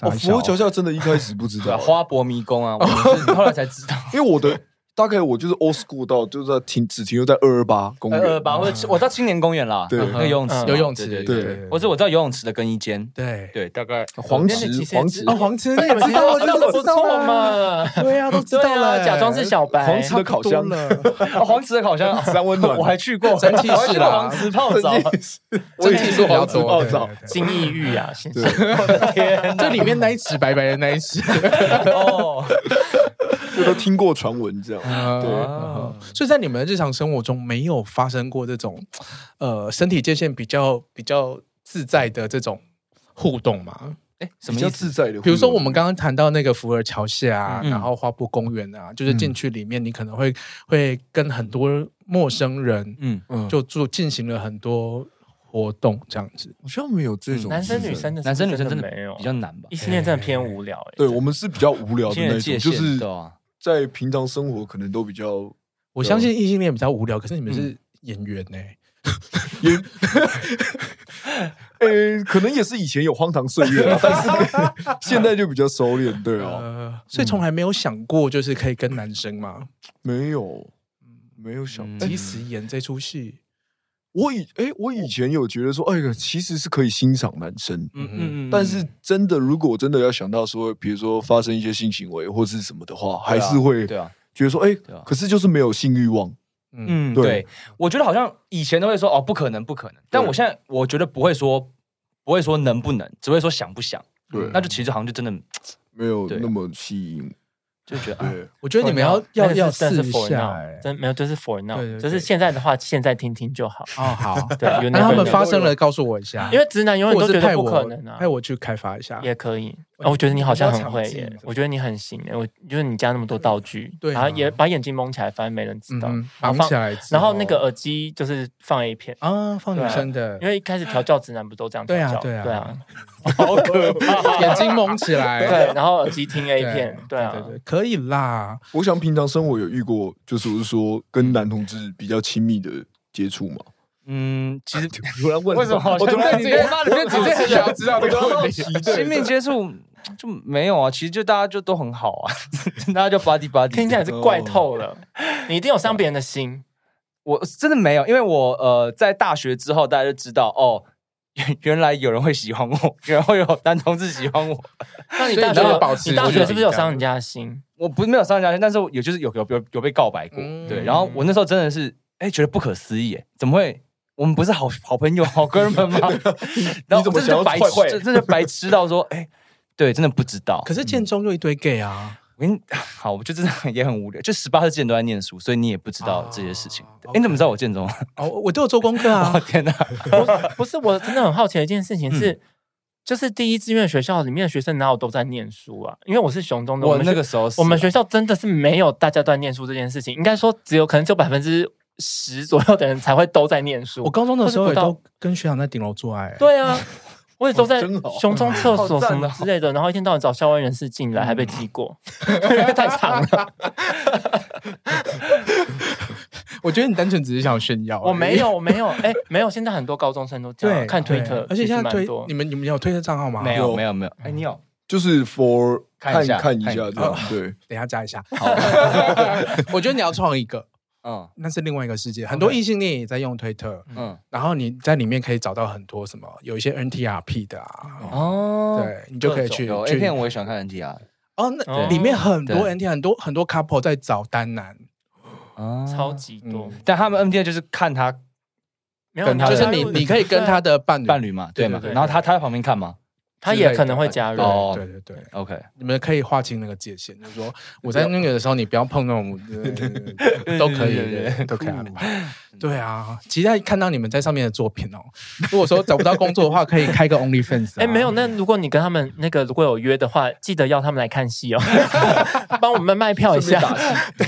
哦，福和桥下真的一开始不知道，花博迷宫啊，我是后来才知道。因为我的大概我就是 old school 到就是在停只停留在二二八公园，二二八或者我到青年公园啦，对，那个游泳池，游泳池，对对，或者我知道游泳池的更衣间，对。对，大概黄池，黄池，啊，黄池，你们知道，那不错嘛，对呀，都知道了，假装是小白，黄池的烤箱。了，黄池的烤箱。三温暖，我还去过，蒸汽室啦，黄池泡澡，蒸汽室。比较多，泡澡，金逸玉啊，我的天，这里面那一池白白的那一池，哦。这都听过传闻，这样、嗯、对，嗯、所以在你们的日常生活中没有发生过这种呃身体界限比较比较自在的这种互动吗？哎，什么叫自在的？比如说我们刚刚谈到那个福尔桥下，嗯、然后花博公园啊，就是进去里面，你可能会会跟很多陌生人，嗯。嗯，就做进行了很多活动，这样子。好像没有这种男生女生的，男生女生真的没有？比较难吧？异性恋真的偏无聊，哎，对我们是比较无聊的那种，就是。在平常生活可能都比较，我相信异性恋比较无聊，可是你们是演员呢？演，呃，可能也是以前有荒唐岁月，但是 现在就比较收敛，对啊，所以从来没有想过就是可以跟男生吗？没有，没有想，即使演这出戏。我以哎，我以前有觉得说，哎呀，其实是可以欣赏男生，嗯嗯嗯，但是真的，如果真的要想到说，比如说发生一些性行为或是什么的话，还是会对啊，觉得说，哎，可是就是没有性欲望，嗯，对，我觉得好像以前都会说，哦，不可能，不可能，但我现在我觉得不会说，不会说能不能，只会说想不想，对，那就其实好像就真的没有那么吸引。就觉得，我觉得你们要要要试一下，真没有，就是 for now，就是现在的话，现在听听就好。哦，好，对，那他们发生了，告诉我一下，因为直男永远都觉得不可能啊，派我去开发一下。也可以。我觉得你好像很会耶，我觉得你很行耶。我就是你加那么多道具，然后也把眼睛蒙起来，反正没人知道。蒙起来，然后那个耳机就是放 A 片啊，放女生的，因为一开始调教直男不都这样调教？对啊，对啊，对啊，好可怕，眼睛蒙起来，对，然后耳机听 A 片，对啊，对对可以啦。我想平常生活有遇过，就是我是说跟男同志比较亲密的接触嘛。嗯，其实 突然问为什么？我突然直接直接想要知道这个问题。亲密接触就没有啊，其实就大家就都很好啊，大家就 buddy buddy，听起来是怪透了。你一定有伤别人的心，我真的没有，因为我呃在大学之后，大家就知道哦，原来有人会喜欢我，原来会有男同志喜欢我。那你大学你大学是不是有伤人家的心？我不是没有伤人家的心，但是有就是有有有有被告白过，对。然后我那时候真的是哎觉得不可思议，哎，怎么会？我们不是好好朋友、好哥们吗？然后怎么想白痴？真的白痴到说，哎，对，真的不知道。可是建中就一堆 gay 啊！我跟你 好，我就真的也很无聊。就十八岁之前都在念书，所以你也不知道这些事情。哎，你怎么知道我建中？哦，我都有做功课啊！天哪，不是，我真的很好奇的一件事情是，就是第一志愿学校里面的学生哪有都在念书啊？因为我是雄中的，我那个时候我们学校真的是没有大家都在念书这件事情。应该说，只有可能只有百分之。十左右的人才会都在念书。我高中的时候也都跟学长在顶楼做爱。对啊，我也都在熊中厕所什么之类的，然后一天到晚找校外人士进来，还被记过，因 为太长了。我觉得你单纯只是想炫耀。我没有，我没有，哎，没有。现在很多高中生都这样看推特，而且现在推你们你们有推特账号吗？没有，没有，没有。哎，你有？就是 for 看看一下这样。对，等一下加一下。好，我觉得你要创一个。嗯，那是另外一个世界，很多异性恋也在用推特，嗯，然后你在里面可以找到很多什么，有一些 NTRP 的啊，哦，对，你就可以去。有 A 片我也喜欢看 NTR，哦，那里面很多 NTR，很多很多 couple 在找单男，哦，超级多，但他们 NTR 就是看他，没有，就是你你可以跟他的伴侣。伴侣嘛，对嘛，然后他他在旁边看吗？他也可能会加入，对对对，OK，你们可以划清那个界限，就是说我在那个的时候，你不要碰那种，都可以，都可以安排。对啊，期待看到你们在上面的作品哦。如果说找不到工作的话，可以开个 OnlyFans。哎，没有，那如果你跟他们那个如果有约的话，记得要他们来看戏哦，帮我们卖票一下。对，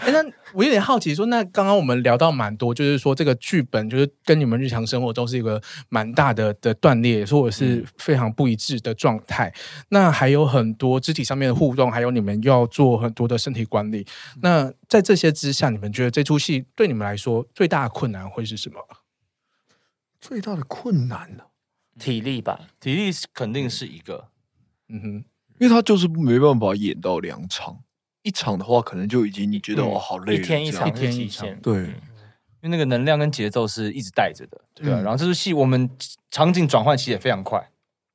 哎，那我有点好奇，说那刚刚我们聊到蛮多，就是说这个剧本就是跟你们日常生活中是一个蛮大的的断裂，说我是非常不一致的状态。那还有很多肢体上面的互动，还有你们要做很多的身体管理。那在这些之下，你们觉得这出戏对你们来说？最大的困难会是什么？最大的困难呢？体力吧，体力肯定是一个。嗯哼，因为他就是没办法演到两场。一场的话，可能就已经你觉得哦好累，一天一场，一天一场，对，因为那个能量跟节奏是一直带着的，对。然后这出戏我们场景转换其实也非常快。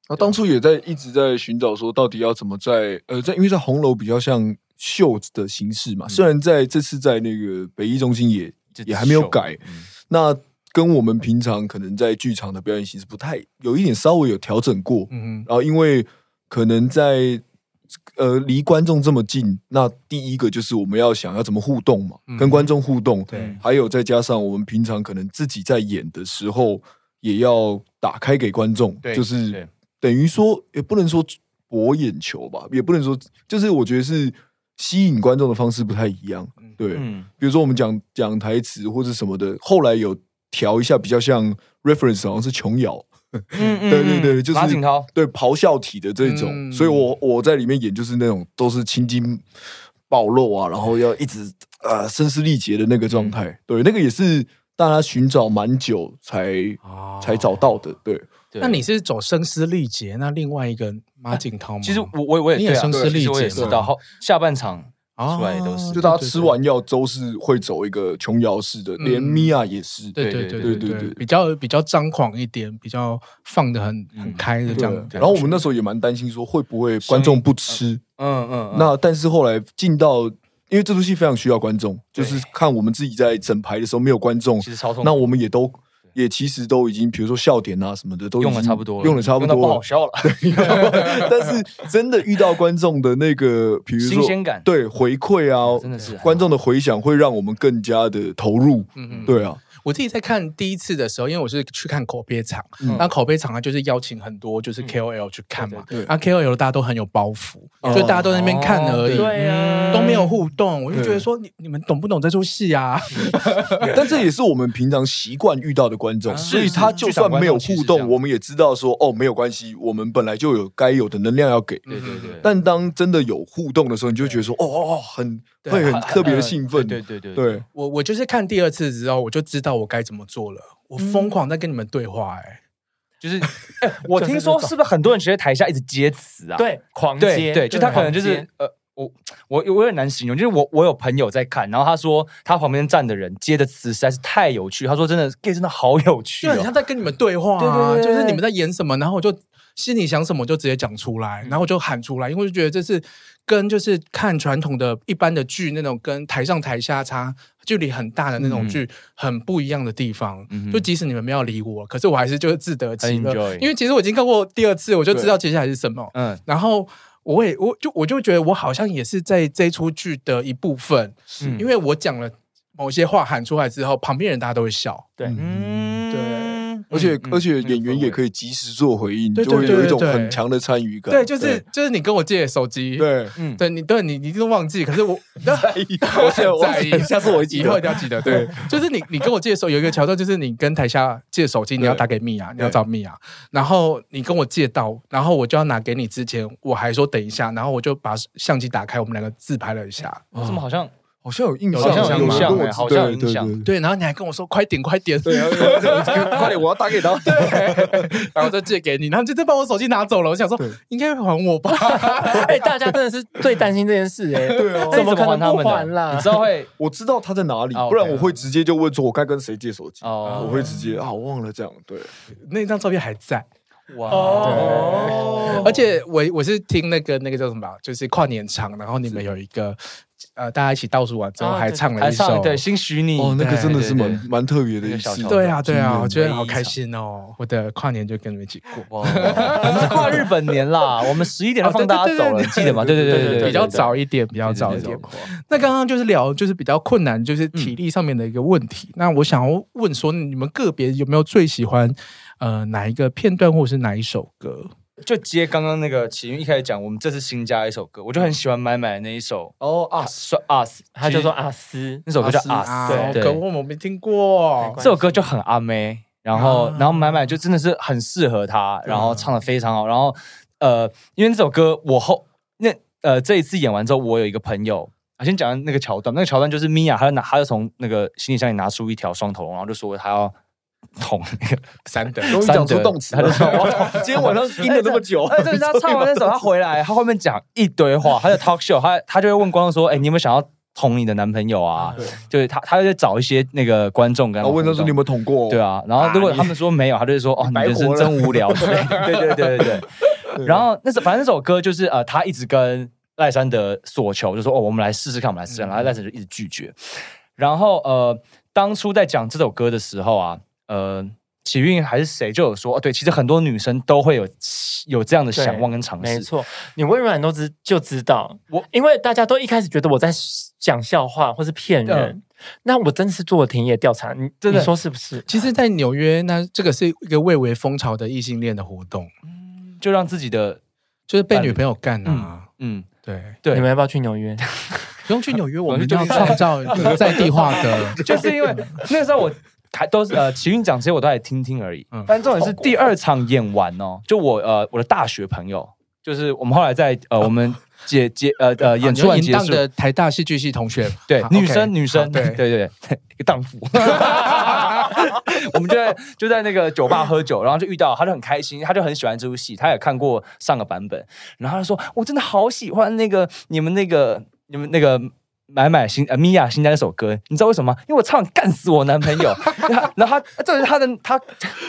那当初也在一直在寻找说，到底要怎么在呃，在因为在红楼比较像秀的形式嘛，虽然在这次在那个北艺中心也也还没有改，那跟我们平常可能在剧场的表演形式不太有一点稍微有调整过，嗯，然后因为可能在。呃，离观众这么近，那第一个就是我们要想要怎么互动嘛，嗯、跟观众互动。对，还有再加上我们平常可能自己在演的时候，也要打开给观众，对就是等于说也不能说博眼球吧，也不能说，就是我觉得是吸引观众的方式不太一样。对，嗯、比如说我们讲讲台词或者什么的，后来有调一下，比较像 reference，好像是琼瑶。嗯，嗯，对对对，就是马景涛对咆哮体的这种，嗯、所以我我在里面演就是那种都是青筋暴露啊，然后要一直呃声嘶力竭的那个状态，嗯、对，那个也是大家寻找蛮久才、哦、才找到的，对。那你是走声嘶力竭，那另外一个马景涛吗？其实我我我也你也声嘶力竭，是的，后下半场。出来都是，就大家吃完药都是会走一个琼瑶式的，连米娅也是，对对对对对对，比较比较张狂一点，比较放的很很开的这样。然后我们那时候也蛮担心说会不会观众不吃，嗯嗯。那但是后来进到，因为这出戏非常需要观众，就是看我们自己在整排的时候没有观众，其实超痛。那我们也都。也其实都已经，比如说笑点啊什么的，都用的差不多了，用的差不多，不好笑了。但是真的遇到观众的那个，比如说新鲜感，对回馈啊，真的是观众的回响会让我们更加的投入。嗯嗯，对啊。我自己在看第一次的时候，因为我是去看口碑场，那口碑场啊就是邀请很多就是 KOL 去看嘛，啊 KOL 大家都很有包袱，就大家都在那边看而已，对啊，都没有互动，我就觉得说你你们懂不懂这出戏啊？但这也是我们平常习惯遇到的观众，所以他就算没有互动，我们也知道说哦没有关系，我们本来就有该有的能量要给，对对对。但当真的有互动的时候，你就觉得说哦哦很会很特别的兴奋，对对对对。我我就是看第二次之后，我就知道。我该怎么做了？我疯狂在跟你们对话，哎，就是，我听说是不是很多人其实台下一直接词啊？对，狂接，对，就他可能就是，呃，我我我有点难形容，就是我我有朋友在看，然后他说他旁边站的人接的词实在是太有趣，他说真的，gay 真的好有趣，就很像在跟你们对话，对对，就是你们在演什么，然后我就心里想什么就直接讲出来，然后就喊出来，因为我就觉得这是跟就是看传统的一般的剧那种跟台上台下差。距离很大的那种剧，很不一样的地方。嗯、就即使你们没有理我，可是我还是就是自得其乐。因为其实我已经看过第二次，我就知道接下来是什么。嗯，然后我也我就我就觉得我好像也是在这一出剧的一部分，是因为我讲了某些话喊出来之后，旁边人大家都会笑。对，嗯，对。而且而且演员也可以及时做回应，就会有一种很强的参与感。对，就是就是你跟我借手机，对，嗯，对你对你你都忘记，可是我 在意，我现在在意，下次我以后一定要记得。对，就是你你跟我借的时候有一个桥段，就是你跟台下借手机，你要打给米娅，你要找米娅，然后你跟我借到，然后我就要拿给你之前，我还说等一下，然后我就把相机打开，我们两个自拍了一下，怎么好像？好像有印象，好像有印象，好像有印象。对，然后你还跟我说快点，快点，对，快点，我要打给他。对，然后再借给你，然后就再把我手机拿走了。我想说，应该会还我吧？哎，大家真的是最担心这件事哎。对啊，怎么可能不还啦？你知道会？我知道他在哪里，不然我会直接就问说，我该跟谁借手机？哦，我会直接啊，我忘了这样。对，那张照片还在。哇哦！而且我我是听那个那个叫什么，就是跨年场，然后你们有一个呃，大家一起倒数完之后还唱了一首对《新许你》哦，那个真的是蛮蛮特别的一首。对啊对啊，我觉得好开心哦！我的跨年就跟你们一起过，我们是跨日本年啦，我们十一点就放大家走了，记得吗？对对对对对，比较早一点，比较早一点。那刚刚就是聊就是比较困难，就是体力上面的一个问题。那我想要问说，你们个别有没有最喜欢？呃，哪一个片段或者是哪一首歌？就接刚刚那个启云一开始讲，我们这次新加一首歌，我就很喜欢买买的那一首哦，阿斯阿斯，他叫做阿斯，那首歌叫阿斯，对，可我我没听过，这首歌就很阿妹，然后然后买买就真的是很适合他，然后唱的非常好，然后呃，因为这首歌我后那呃这一次演完之后，我有一个朋友，啊，先讲那个桥段，那个桥段就是米娅，她就拿，她就从那个行李箱里拿出一条双头龙，然后就说她要。捅那个三德，终于讲出动词，他就说。今天晚上盯了这么久，但是他唱完那首，他回来，他后面讲一堆话，他的 talk show，他他就会问观众说：“哎，你有没有想要捅你的男朋友啊？”对，就是他，他就找一些那个观众，跟他问他说：“你有没有捅过？”对啊，然后如果他们说没有，他就会说：“哦，你人生真无聊。”对对对对对。然后那首反正那首歌就是呃，他一直跟赖山德索求，就说：“哦，我们来试试看，我们来试试看。”然后赖山德就一直拒绝。然后呃，当初在讲这首歌的时候啊，呃。启运还是谁就有说哦，对，其实很多女生都会有有这样的想望跟尝试。没错，你微软都知就知道我，因为大家都一开始觉得我在讲笑话或是骗人，嗯、那我真的是做了田野调查，你真的你说是不是？其实，在纽约，那这个是一个蔚为风潮的异性恋的活动，嗯，就让自己的就是被女朋友干啊，嗯，嗯对对，你们要不要去纽约？不用去纽约，我们就要创造在地化的，就是因为那个时候我。还都是呃，奇运讲这些我都还听听而已。嗯，但重点是第二场演完哦，就我呃我的大学朋友，就是我们后来在呃我们结 结呃呃演出完结束。的台大戏剧系同学，对女生女生 对。对对 一个荡妇，我们就在就在那个酒吧喝酒，然后就遇到他就很开心，他就很喜欢这部戏，他也看过上个版本，然后他说我真的好喜欢那个你们那个你们那个。买买新呃米娅新家那首歌，你知道为什么吗？因为我唱干死我男朋友，然后他这是他的他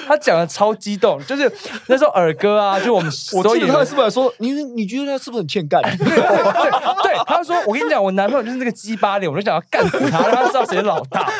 他讲的超激动，就是那首儿歌啊，就我们 我记得他是不是说你你觉得他是不是很欠干？对，对，他说我跟你讲，我男朋友就是那个鸡巴脸，我就想要干死他，让他知道谁是老大。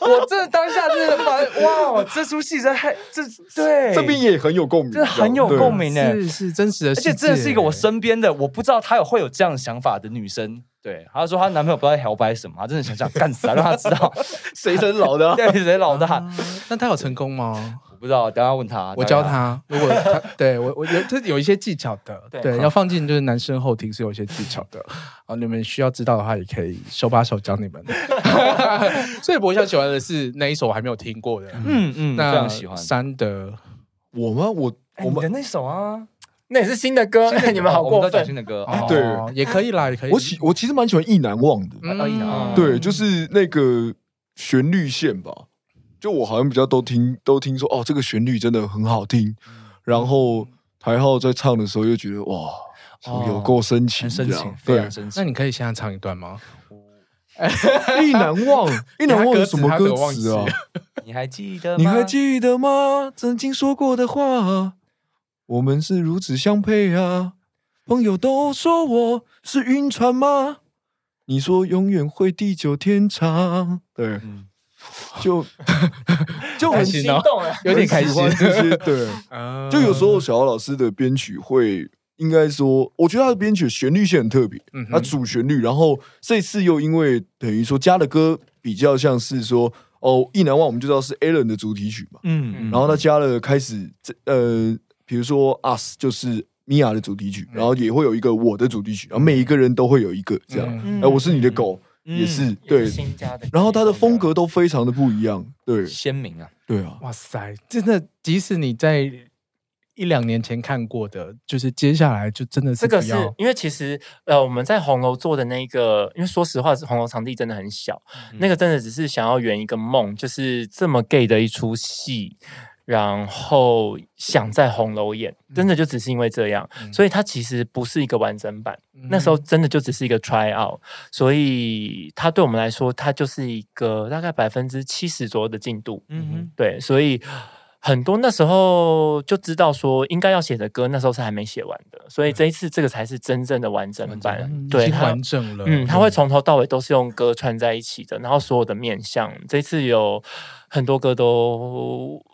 我这当下真的发现哇，这出戏真太这对这边也很有共鸣，真的很有共鸣呢，是是真实的，而且真的是一个我身边的，我不知道她有会有这样想法的女生。对，她说她男朋友不知道摇摆什么，她真的想想干死他，让他知道谁是老的，对，谁老大。那他有成功吗？我不知道，等下问他。我教他，如果他 对我，我有这有一些技巧的，对，要放进就是男生后庭是有一些技巧的。啊，你们需要知道的话，也可以手把手教你们。所以我想喜欢的是那一首我还没有听过的，嗯嗯，非常喜欢。三的，我吗？我我们的那首啊。那也是新的歌，你们好过分。新的歌，对，也可以啦，也可以。我喜我其实蛮喜欢《意难忘》的，意难忘对，就是那个旋律线吧。就我好像比较都听都听说，哦，这个旋律真的很好听。然后台号在唱的时候又觉得哇，有够深情，深情，非常深情。那你可以现在唱一段吗？《意难忘》，《意难忘》是什么歌词啊？你还记得？你还记得吗？曾经说过的话。我们是如此相配啊！朋友都说我是晕船吗？你说永远会地久天长，对，嗯、就 就很心动，有点开心。这些，对，就有时候小姚老师的编曲会，应该说，我觉得他的编曲旋律线很特别，嗯，他主旋律，然后这次又因为等于说加的歌比较像是说，哦，意难忘，我们就知道是 Alan 的主题曲嘛，嗯，嗯，然后他加了开始这呃。比如说《Us》就是米娅的主题曲，然后也会有一个我的主题曲，然后每一个人都会有一个这样。哎，我是你的狗，也是对新加的。然后它的风格都非常的不一样，对，鲜明啊，对啊。哇塞，真的，即使你在一两年前看过的，就是接下来就真的是这个是因为其实呃我们在红楼做的那个，因为说实话是红楼场地真的很小，那个真的只是想要圆一个梦，就是这么 gay 的一出戏。然后想在红楼演，真的就只是因为这样，嗯、所以它其实不是一个完整版。嗯、那时候真的就只是一个 try out，所以它对我们来说，它就是一个大概百分之七十左右的进度。嗯哼，对，所以很多那时候就知道说应该要写的歌，那时候是还没写完的，所以这一次这个才是真正的完整版。嗯、对，完整了。嗯，它会从头到尾都是用歌串在一起的，然后所有的面向，这一次有很多歌都。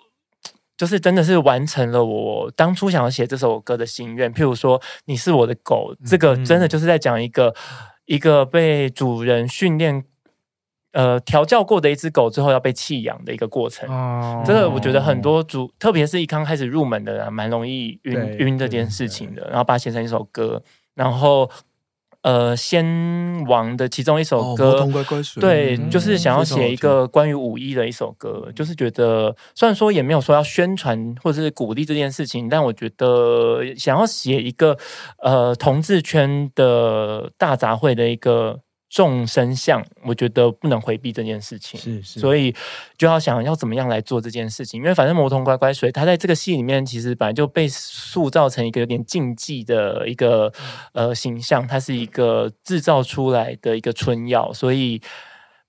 就是真的是完成了我当初想要写这首歌的心愿。譬如说，你是我的狗，这个真的就是在讲一个一个被主人训练、呃调教过的一只狗之后要被弃养的一个过程。哦，这个我觉得很多主，特别是一刚开始入门的人，蛮容易晕晕这件事情的。然后把它写成一首歌，然后。呃，先王的其中一首歌，哦、乖乖对，嗯、就是想要写一个关于五一的一首歌，嗯、就是觉得虽然说也没有说要宣传或者是鼓励这件事情，但我觉得想要写一个呃同志圈的大杂烩的一个众生相，我觉得不能回避这件事情，是是，所以就要想要怎么样来做这件事情。因为反正魔童乖乖水，他在这个戏里面其实本来就被塑造成一个有点禁忌的一个呃形象，它是一个制造出来的一个春药，所以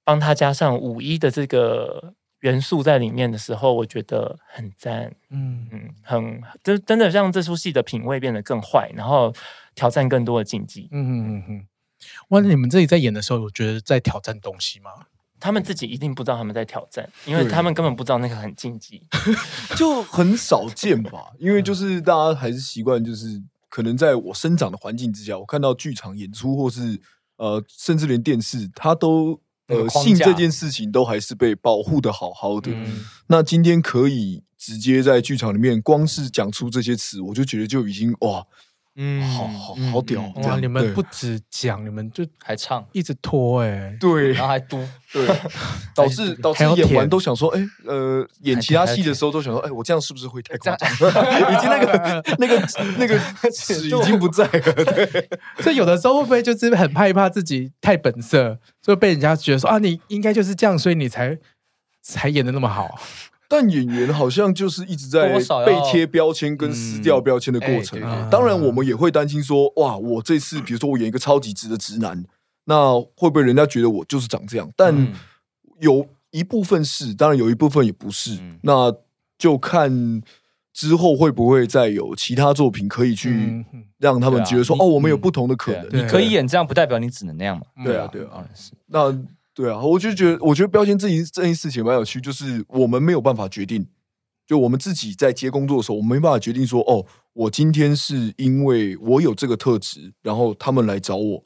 帮他加上五一的这个元素在里面的时候，我觉得很赞，嗯嗯，很真真的让这出戏的品味变得更坏，然后挑战更多的禁忌，嗯嗯嗯嗯。哇，你们自己在演的时候，有觉得在挑战东西吗？他们自己一定不知道他们在挑战，因为他们根本不知道那个很禁忌，就很少见吧。因为就是大家还是习惯，就是可能在我生长的环境之下，我看到剧场演出，或是呃，甚至连电视，他都呃性这件事情都还是被保护的好好的。嗯、那今天可以直接在剧场里面，光是讲出这些词，我就觉得就已经哇。嗯，好好好屌！哇，你们不止讲，你们就还唱，一直拖哎，对，然后还嘟，对，导致导致演完都想说，哎，呃，演其他戏的时候都想说，哎，我这样是不是会太夸张？已经那个 那个那个词已经不在了，对。所以有的时候会不会就是很害怕自己太本色，就被人家觉得说啊，你应该就是这样，所以你才才演的那么好。但演员好像就是一直在被贴标签跟撕掉标签的过程。当然，我们也会担心说，哇，我这次比如说我演一个超级直的直男，那会不会人家觉得我就是长这样？但有一部分是，当然有一部分也不是。那就看之后会不会再有其他作品可以去 让他们觉得说，哦，我们有不同的可能。你可以演这样，不代表你只能那样嘛？对啊，对啊，是那。对啊，我就觉得，我觉得标签这一这件事情蛮有趣，就是我们没有办法决定，就我们自己在接工作的时候，我们没办法决定说，哦，我今天是因为我有这个特质，然后他们来找我，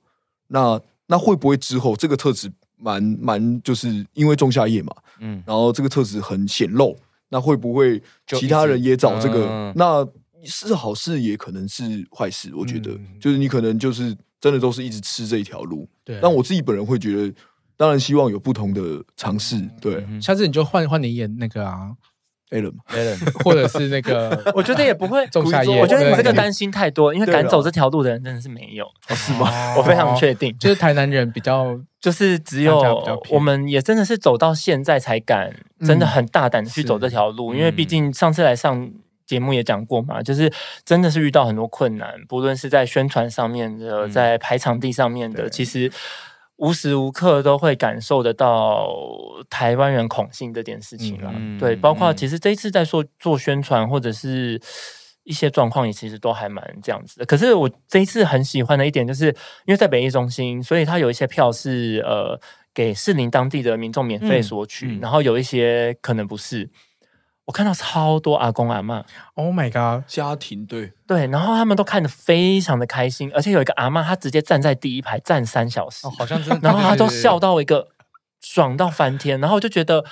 那那会不会之后这个特质蛮蛮就是因为仲夏夜嘛，嗯，然后这个特质很显露，那会不会其他人也找这个？嗯、那是好事，也可能是坏事。我觉得，嗯、就是你可能就是真的都是一直吃这一条路，对。但我自己本人会觉得。当然希望有不同的尝试，对。下次你就换换你演那个啊，Alan，Alan，或者是那个，我觉得也不会。仲夏夜，我觉得你这个担心太多，因为敢走这条路的人真的是没有，是吗？我非常确定，就是台南人比较，就是只有我们也真的是走到现在才敢，真的很大胆的去走这条路，因为毕竟上次来上节目也讲过嘛，就是真的是遇到很多困难，不论是在宣传上面的，在排场地上面的，其实。无时无刻都会感受得到台湾人恐性这件事情了，嗯、对，包括其实这一次在做做宣传或者是一些状况也其实都还蛮这样子的。可是我这一次很喜欢的一点，就是因为在北艺中心，所以它有一些票是呃给士林当地的民众免费索取，嗯嗯、然后有一些可能不是。我看到超多阿公阿嬷，Oh my god，家庭对对，然后他们都看得非常的开心，而且有一个阿嬷，她直接站在第一排站三小时，哦、好像真的，然后她都笑到一个爽到翻天，然后我就觉得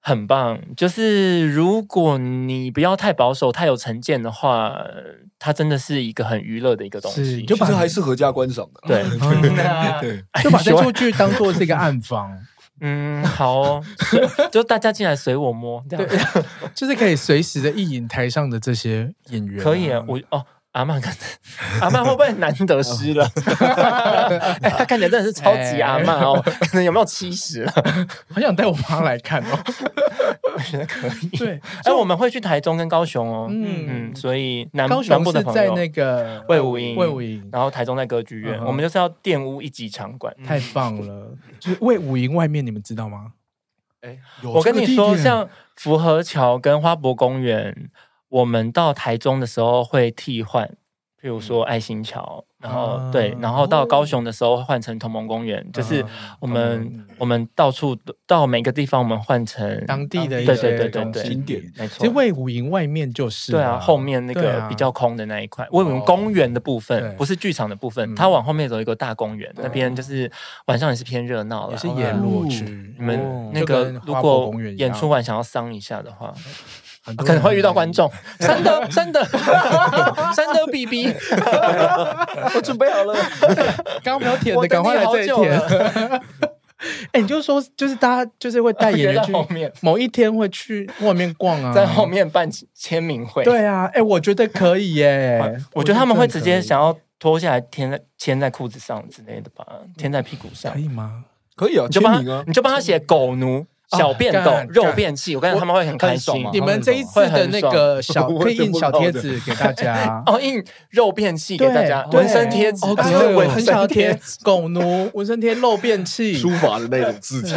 很棒。就是如果你不要太保守、太有成见的话，它真的是一个很娱乐的一个东西，就其实还是合家观赏的。对 对，就把这部剧当做是一个暗房。嗯，好哦，就大家进来随我摸，这样。对，就是可以随时的意淫台上的这些演员，可以啊，我哦，阿曼可能，阿曼会不会难得失了？哎，他看起来真的是超级阿曼哦，可能有没有七十了？好想带我妈来看哦。我觉得可以。对，哎，我们会去台中跟高雄哦。嗯嗯，所以南高雄是在那个魏武营，魏武营，然后台中在歌剧院，我们就是要玷污一级场馆，太棒了。就是魏武营外面，你们知道吗？哎，我跟你说，像福和桥跟花博公园，我们到台中的时候会替换，譬如说爱心桥。然后对，然后到高雄的时候换成同盟公园，就是我们我们到处到每个地方，我们换成当地的一对对对对对景点，没错。其实卫武营外面就是对啊，后面那个比较空的那一块，卫武营公园的部分不是剧场的部分，它往后面走一个大公园，那边就是晚上也是偏热闹了，也是演落区。你们那个如果演出完想要桑一下的话。可能会遇到观众，三德，三德，三德，B B，我准备好了，刚刚没有舔的，赶快来这里舔。哎，你就说，就是大家就是会带演员去后面，某一天会去外面逛啊，在后面办签名会。对啊，哎，我觉得可以耶，我觉得他们会直接想要脱下来贴在牵在裤子上之类的吧，贴在屁股上可以吗？可以啊，就帮啊，你就帮他写狗奴。小便斗、肉便器，我感觉他们会很开心。你们这一次的那个小可以印小贴纸给大家。哦，印肉便器给大家，纹身贴纸，我很想要贴狗奴纹身贴肉便器，书法的那种字体，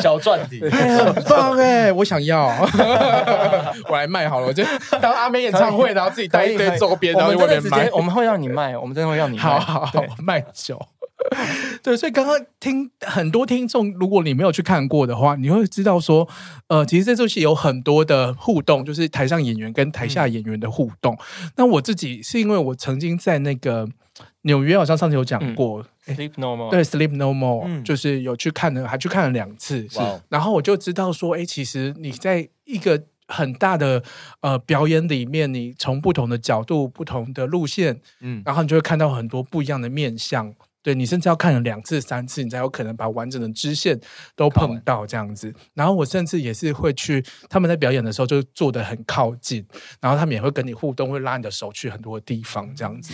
小篆体，很棒哎，我想要，我来卖好了，我就当阿妹演唱会，然后自己带一堆周边，然后我们直接我们会让你卖，我们真的会让你卖，好好好，卖酒。对，所以刚刚听很多听众，如果你没有去看过的话，你会知道说，呃，其实这出戏有很多的互动，就是台上演员跟台下演员的互动。嗯、那我自己是因为我曾经在那个纽约，好像上次有讲过，嗯、Sleep No More，对，Sleep No More，、嗯、就是有去看的，还去看了两次。是，然后我就知道说，哎，其实你在一个很大的呃表演里面，你从不同的角度、不同的路线，嗯，然后你就会看到很多不一样的面向。对，你甚至要看了两次、三次，你才有可能把完整的支线都碰到这样子。然后我甚至也是会去他们在表演的时候就坐得很靠近，然后他们也会跟你互动，会拉你的手去很多地方这样子。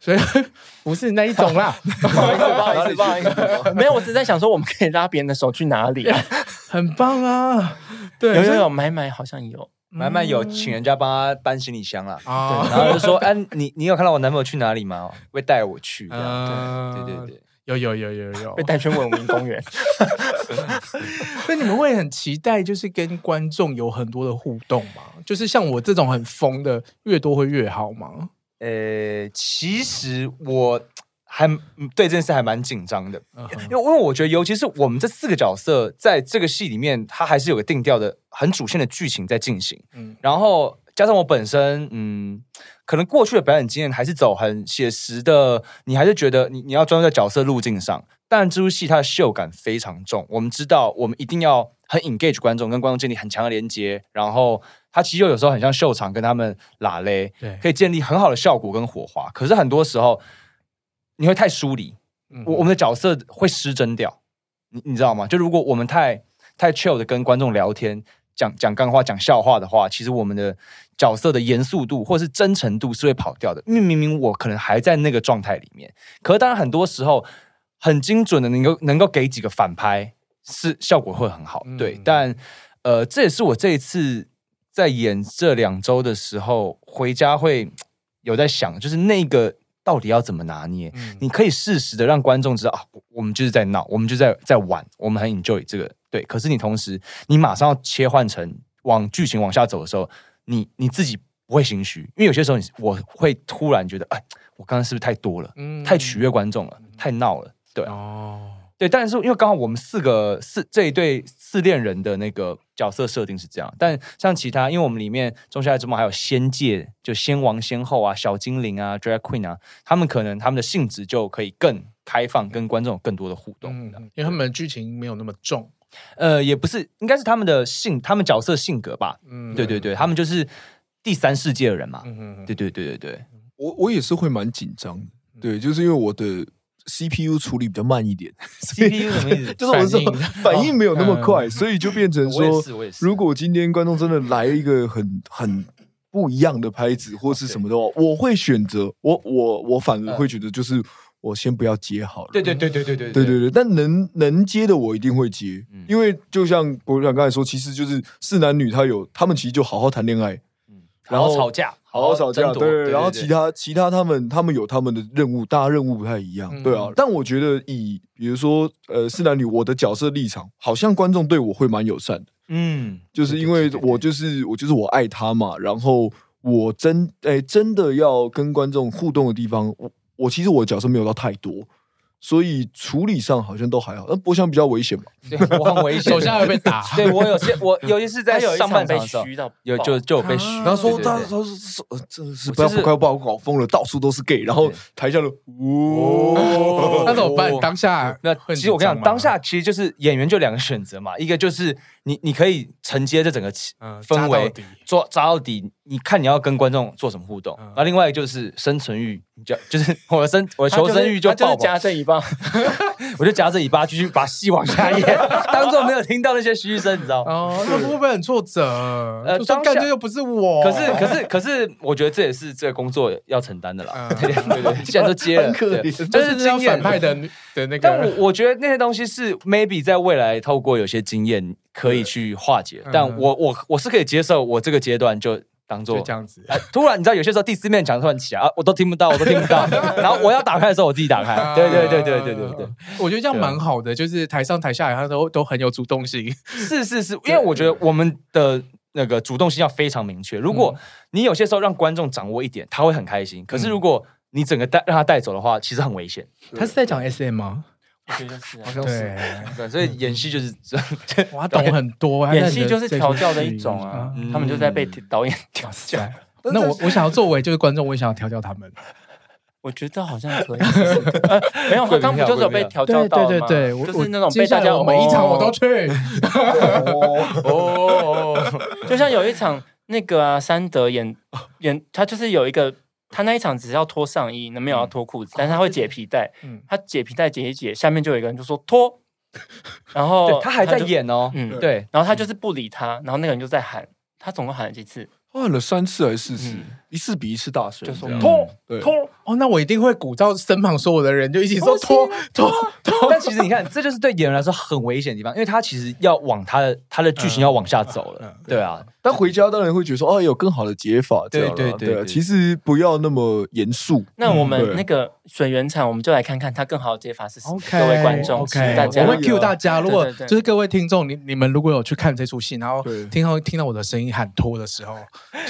所以 不是那一种啦，不好意思，不好意思，不好意思，没有，我只是在想说，我们可以拉别人的手去哪里啊？很棒啊！对，有有有，买买好像有。满满有请人家帮他搬行李箱啊，对，然后就说：“哎，你你有看到我男朋友去哪里吗？会带我去。”对对对对，有有有有有，被带去文明公园。所以你们会很期待，就是跟观众有很多的互动吗？就是像我这种很疯的，越多会越好吗？呃，其实我。还对这件事还蛮紧张的，因为因为我觉得，尤其是我们这四个角色在这个戏里面，它还是有个定调的、很主线的剧情在进行。嗯，然后加上我本身，嗯，可能过去的表演经验还是走很写实的，你还是觉得你你要专注在角色路径上。但这出戏它的秀感非常重，我们知道我们一定要很 engage 观众，跟观众建立很强的连接。然后它其实又有时候很像秀场，跟他们拉勒，对，可以建立很好的效果跟火花。可是很多时候。你会太疏离，我我们的角色会失真掉，你你知道吗？就如果我们太太 chill 的跟观众聊天，讲讲干话、讲笑话的话，其实我们的角色的严肃度或者是真诚度是会跑掉的。因为明明我可能还在那个状态里面，可是当然很多时候很精准的能够能够给几个反拍，是效果会很好。对，但呃，这也是我这一次在演这两周的时候回家会有在想，就是那个。到底要怎么拿捏？嗯、你可以适时的让观众知道啊，我们就是在闹，我们就在在玩，我们很 enjoy 这个。对，可是你同时，你马上要切换成往剧情往下走的时候，你你自己不会心虚，因为有些时候你我会突然觉得，哎，我刚刚是不是太多了？嗯、太取悦观众了，太闹了。对哦。对，但是因为刚好我们四个四这一对四恋人的那个角色设定是这样，但像其他，因为我们里面仲夏夜之梦还有仙界，就仙王仙后啊、小精灵啊、drag queen 啊，他们可能他们的性质就可以更开放，跟观众有更多的互动，嗯、因为他们的剧情没有那么重。呃，也不是，应该是他们的性，他们角色性格吧。嗯，对对对，他们就是第三世界的人嘛。嗯，对对对对对，我我也是会蛮紧张，对，就是因为我的。CPU 处理比较慢一点，CPU 什么意思？就是我说反应。没有那么快，所以就变成说，如果今天观众真的来一个很很不一样的拍子或是什么的话，我会选择我我我反而会觉得就是我先不要接好了。对对对对对对对。对对，但能能接的我一定会接，因为就像我想刚才说，其实就是四男女他有他们其实就好好谈恋爱，然后吵架。好好吵架，对，然后其他其他他们他们有他们的任务，大家任务不太一样，对啊。但我觉得以比如说呃是男女，我的角色立场，好像观众对我会蛮友善的，嗯，就是因为我就是我就是我爱他嘛，然后我真哎真的要跟观众互动的地方，我我其实我的角色没有到太多。所以处理上好像都还好，但波箱比较危险嘛？对，我很危险，手下会被打。对我有些，我尤其是在 上半场的时候，有就就有被虚。然后说他说是真的是不要快要把我搞疯了，到处都是 gay。然后台下的哦，那怎么办？当下那其实我跟你讲，当下其实就是演员就两个选择嘛，一个就是你你可以承接这整个氛围，做扎到底。你看你要跟观众做什么互动？然后另外一个就是生存欲，就就是 我的生我的求生欲就爆棚。加这一棒，我就夹着尾巴继续把戏往下演，当做没有听到那些嘘声，你知道吗？哦，那会不会很挫折？呃，说干这又不是我。可是，可是，可是，我觉得这也是这个工作要承担的啦。对对对，既然都接了，就是这样反派的的那个。但我我觉得那些东西是 maybe 在未来透过有些经验可以去化解，但我我我是可以接受，我这个阶段就。当做这样子，突然你知道有些时候第四面墙突然起来啊，我都听不到，我都听不到。然后我要打开的时候，我自己打开。对对对对对对对，我觉得这样蛮好的，就是台上台下他都都很有主动性。是 是是，因为我觉得我们的那个主动性要非常明确。如果你有些时候让观众掌握一点，他会很开心。可是如果你整个带让他带走的话，其实很危险。他是在讲 SM 吗？我觉得是，好像是。对，所以演戏就是这，我懂很多。演戏就是调教的一种啊，他们就在被导演调教。那我我想要作为就是观众，我也想要调教他们。我觉得好像可以。没有，他 刚不就是有被调教到吗？对对对，就是那种被大家每一场我都去。哦，就像有一场那个啊，三德演演，他就是有一个。他那一场只是要脱上衣，那没有要脱裤子，但是他会解皮带。他解皮带解一解，下面就有一个人就说脱，然后他还在演哦，嗯，对，然后他就是不理他，然后那个人就在喊，他总共喊了几次？喊了三次还是四次？一次比一次大声，就说脱脱哦，那我一定会鼓噪身旁所有的人，就一起说脱脱脱。但其实你看，这就是对演员来说很危险的地方，因为他其实要往他的他的剧情要往下走了，对啊。但回家当然会觉得说，哦，有更好的解法，对对对，其实不要那么严肃。那我们那个水源厂，我们就来看看他更好的解法是什么。各位观众，OK，大家，我会 cue 大家。如果就是各位听众，你你们如果有去看这出戏，然后听到听到我的声音喊拖的时候，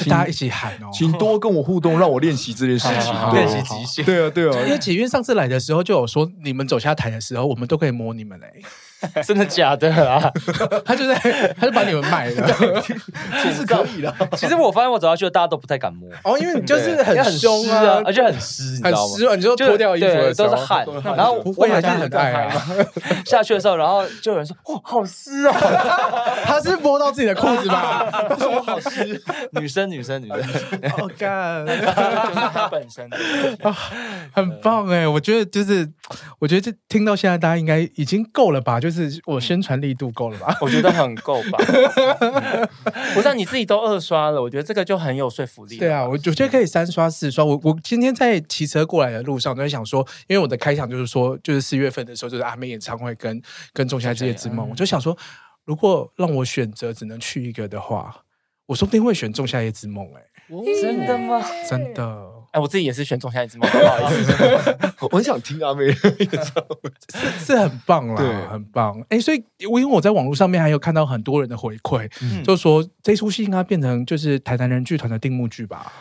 大家一起喊哦，请多跟我互动，让我练习这件事情，练习极限。对啊，对啊，因为启运上次来的时候就有说，你们走下台的时候，我们都可以摸你们嘞。真的假的啊？他就在，他就把你们卖了，其实可以的。其实我发现我走下去，大家都不太敢摸。哦，因为你就是很凶啊，而且很湿，你知道吗？很湿，你就脱掉衣服都是汗。然后我也是很爱啊。下去的时候，然后就有人说：“哇，好湿啊！”他是摸到自己的裤子吧？他说：“我好湿。”女生，女生，女生。好干，他本身啊，很棒哎！我觉得就是，我觉得这听到现在，大家应该已经够了吧？就。就是我宣传力度够了吧？我觉得很够吧。不是你自己都二刷了，我觉得这个就很有说服力。对啊，我我觉得可以三刷四刷。我我今天在骑车过来的路上，都在想说，因为我的开场就是说，就是四月份的时候，就是阿妹演唱会跟跟仲夏之夜之梦，我就想说，如果让我选择只能去一个的话，我说不定会选仲夏夜之梦。哎，真的吗？真的。哎，我自己也是选仲夏夜之梦，不好意思，我很想听阿妹演唱会，是是很棒啦，很棒。哎，所以我因为我在网络上面还有看到很多人的回馈，嗯、就说这出戏应该变成就是台南人剧团的定目剧吧。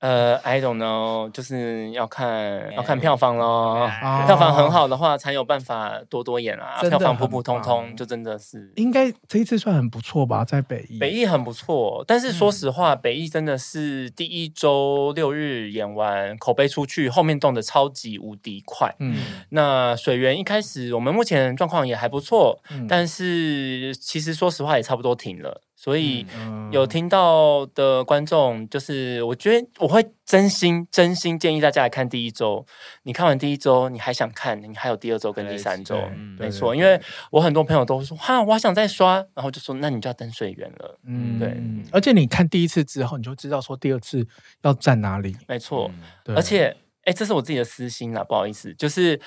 呃，I don't know，就是要看要看票房咯。票房很好的话，才有办法多多演啊。票房普普通通，就真的是应该这一次算很不错吧？在北艺，北艺很不错。但是说实话，北艺真的是第一周六日演完，口碑出去，后面动的超级无敌快。嗯，那水源一开始我们目前状况也还不错，但是其实说实话也差不多停了。所以有听到的观众，就是我觉得我会真心真心建议大家来看第一周。你看完第一周，你还想看，你还有第二周跟第三周，没错。因为我很多朋友都说哈，我还想再刷，然后就说那你就要等水源了。嗯，对。而且你看第一次之后，你就知道说第二次要站哪里。没错。而且，哎，这是我自己的私心啦，不好意思，就是。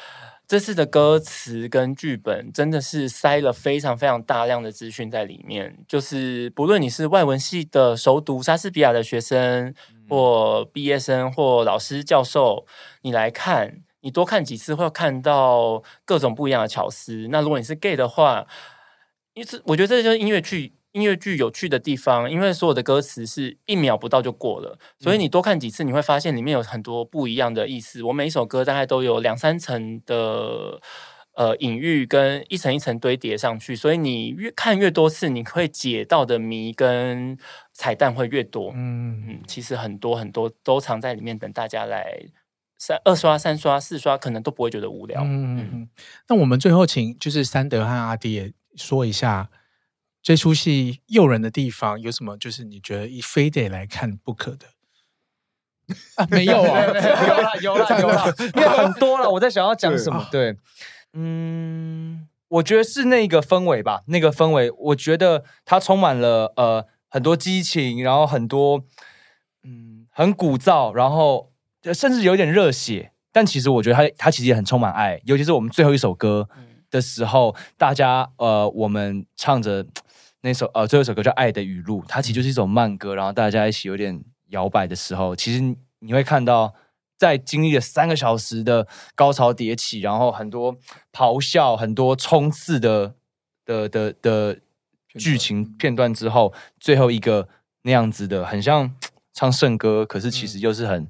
这次的歌词跟剧本真的是塞了非常非常大量的资讯在里面，就是不论你是外文系的熟读莎士比亚的学生，或毕业生，或老师教授，你来看，你多看几次会看到各种不一样的巧思。那如果你是 gay 的话，因为我觉得这就是音乐剧。音乐剧有趣的地方，因为所有的歌词是一秒不到就过了，所以你多看几次，你会发现里面有很多不一样的意思。我每一首歌大概都有两三层的呃隐喻，跟一层一层堆叠上去，所以你越看越多次，你会解到的谜跟彩蛋会越多。嗯嗯，其实很多很多都藏在里面，等大家来三二刷、三刷、四刷，可能都不会觉得无聊。嗯嗯，那我们最后请就是三德和阿迪也说一下。这出戏诱人的地方有什么？就是你觉得一非得来看不可的啊？没有啊，有了有了有了，因为很多了。我在想要讲什么？对，嗯，我觉得是那个氛围吧，那个氛围，我觉得它充满了呃很多激情，然后很多嗯很鼓噪，然后甚至有点热血。但其实我觉得它它其实也很充满爱，尤其是我们最后一首歌的时候，嗯、大家呃我们唱着那首呃最后一首歌叫《爱的语录》，它其实就是一首慢歌，然后大家一起有点摇摆的时候，其实你会看到。在经历了三个小时的高潮迭起，然后很多咆哮、很多冲刺的的的的剧情片段之后，最后一个那样子的，很像 唱圣歌，可是其实又是很，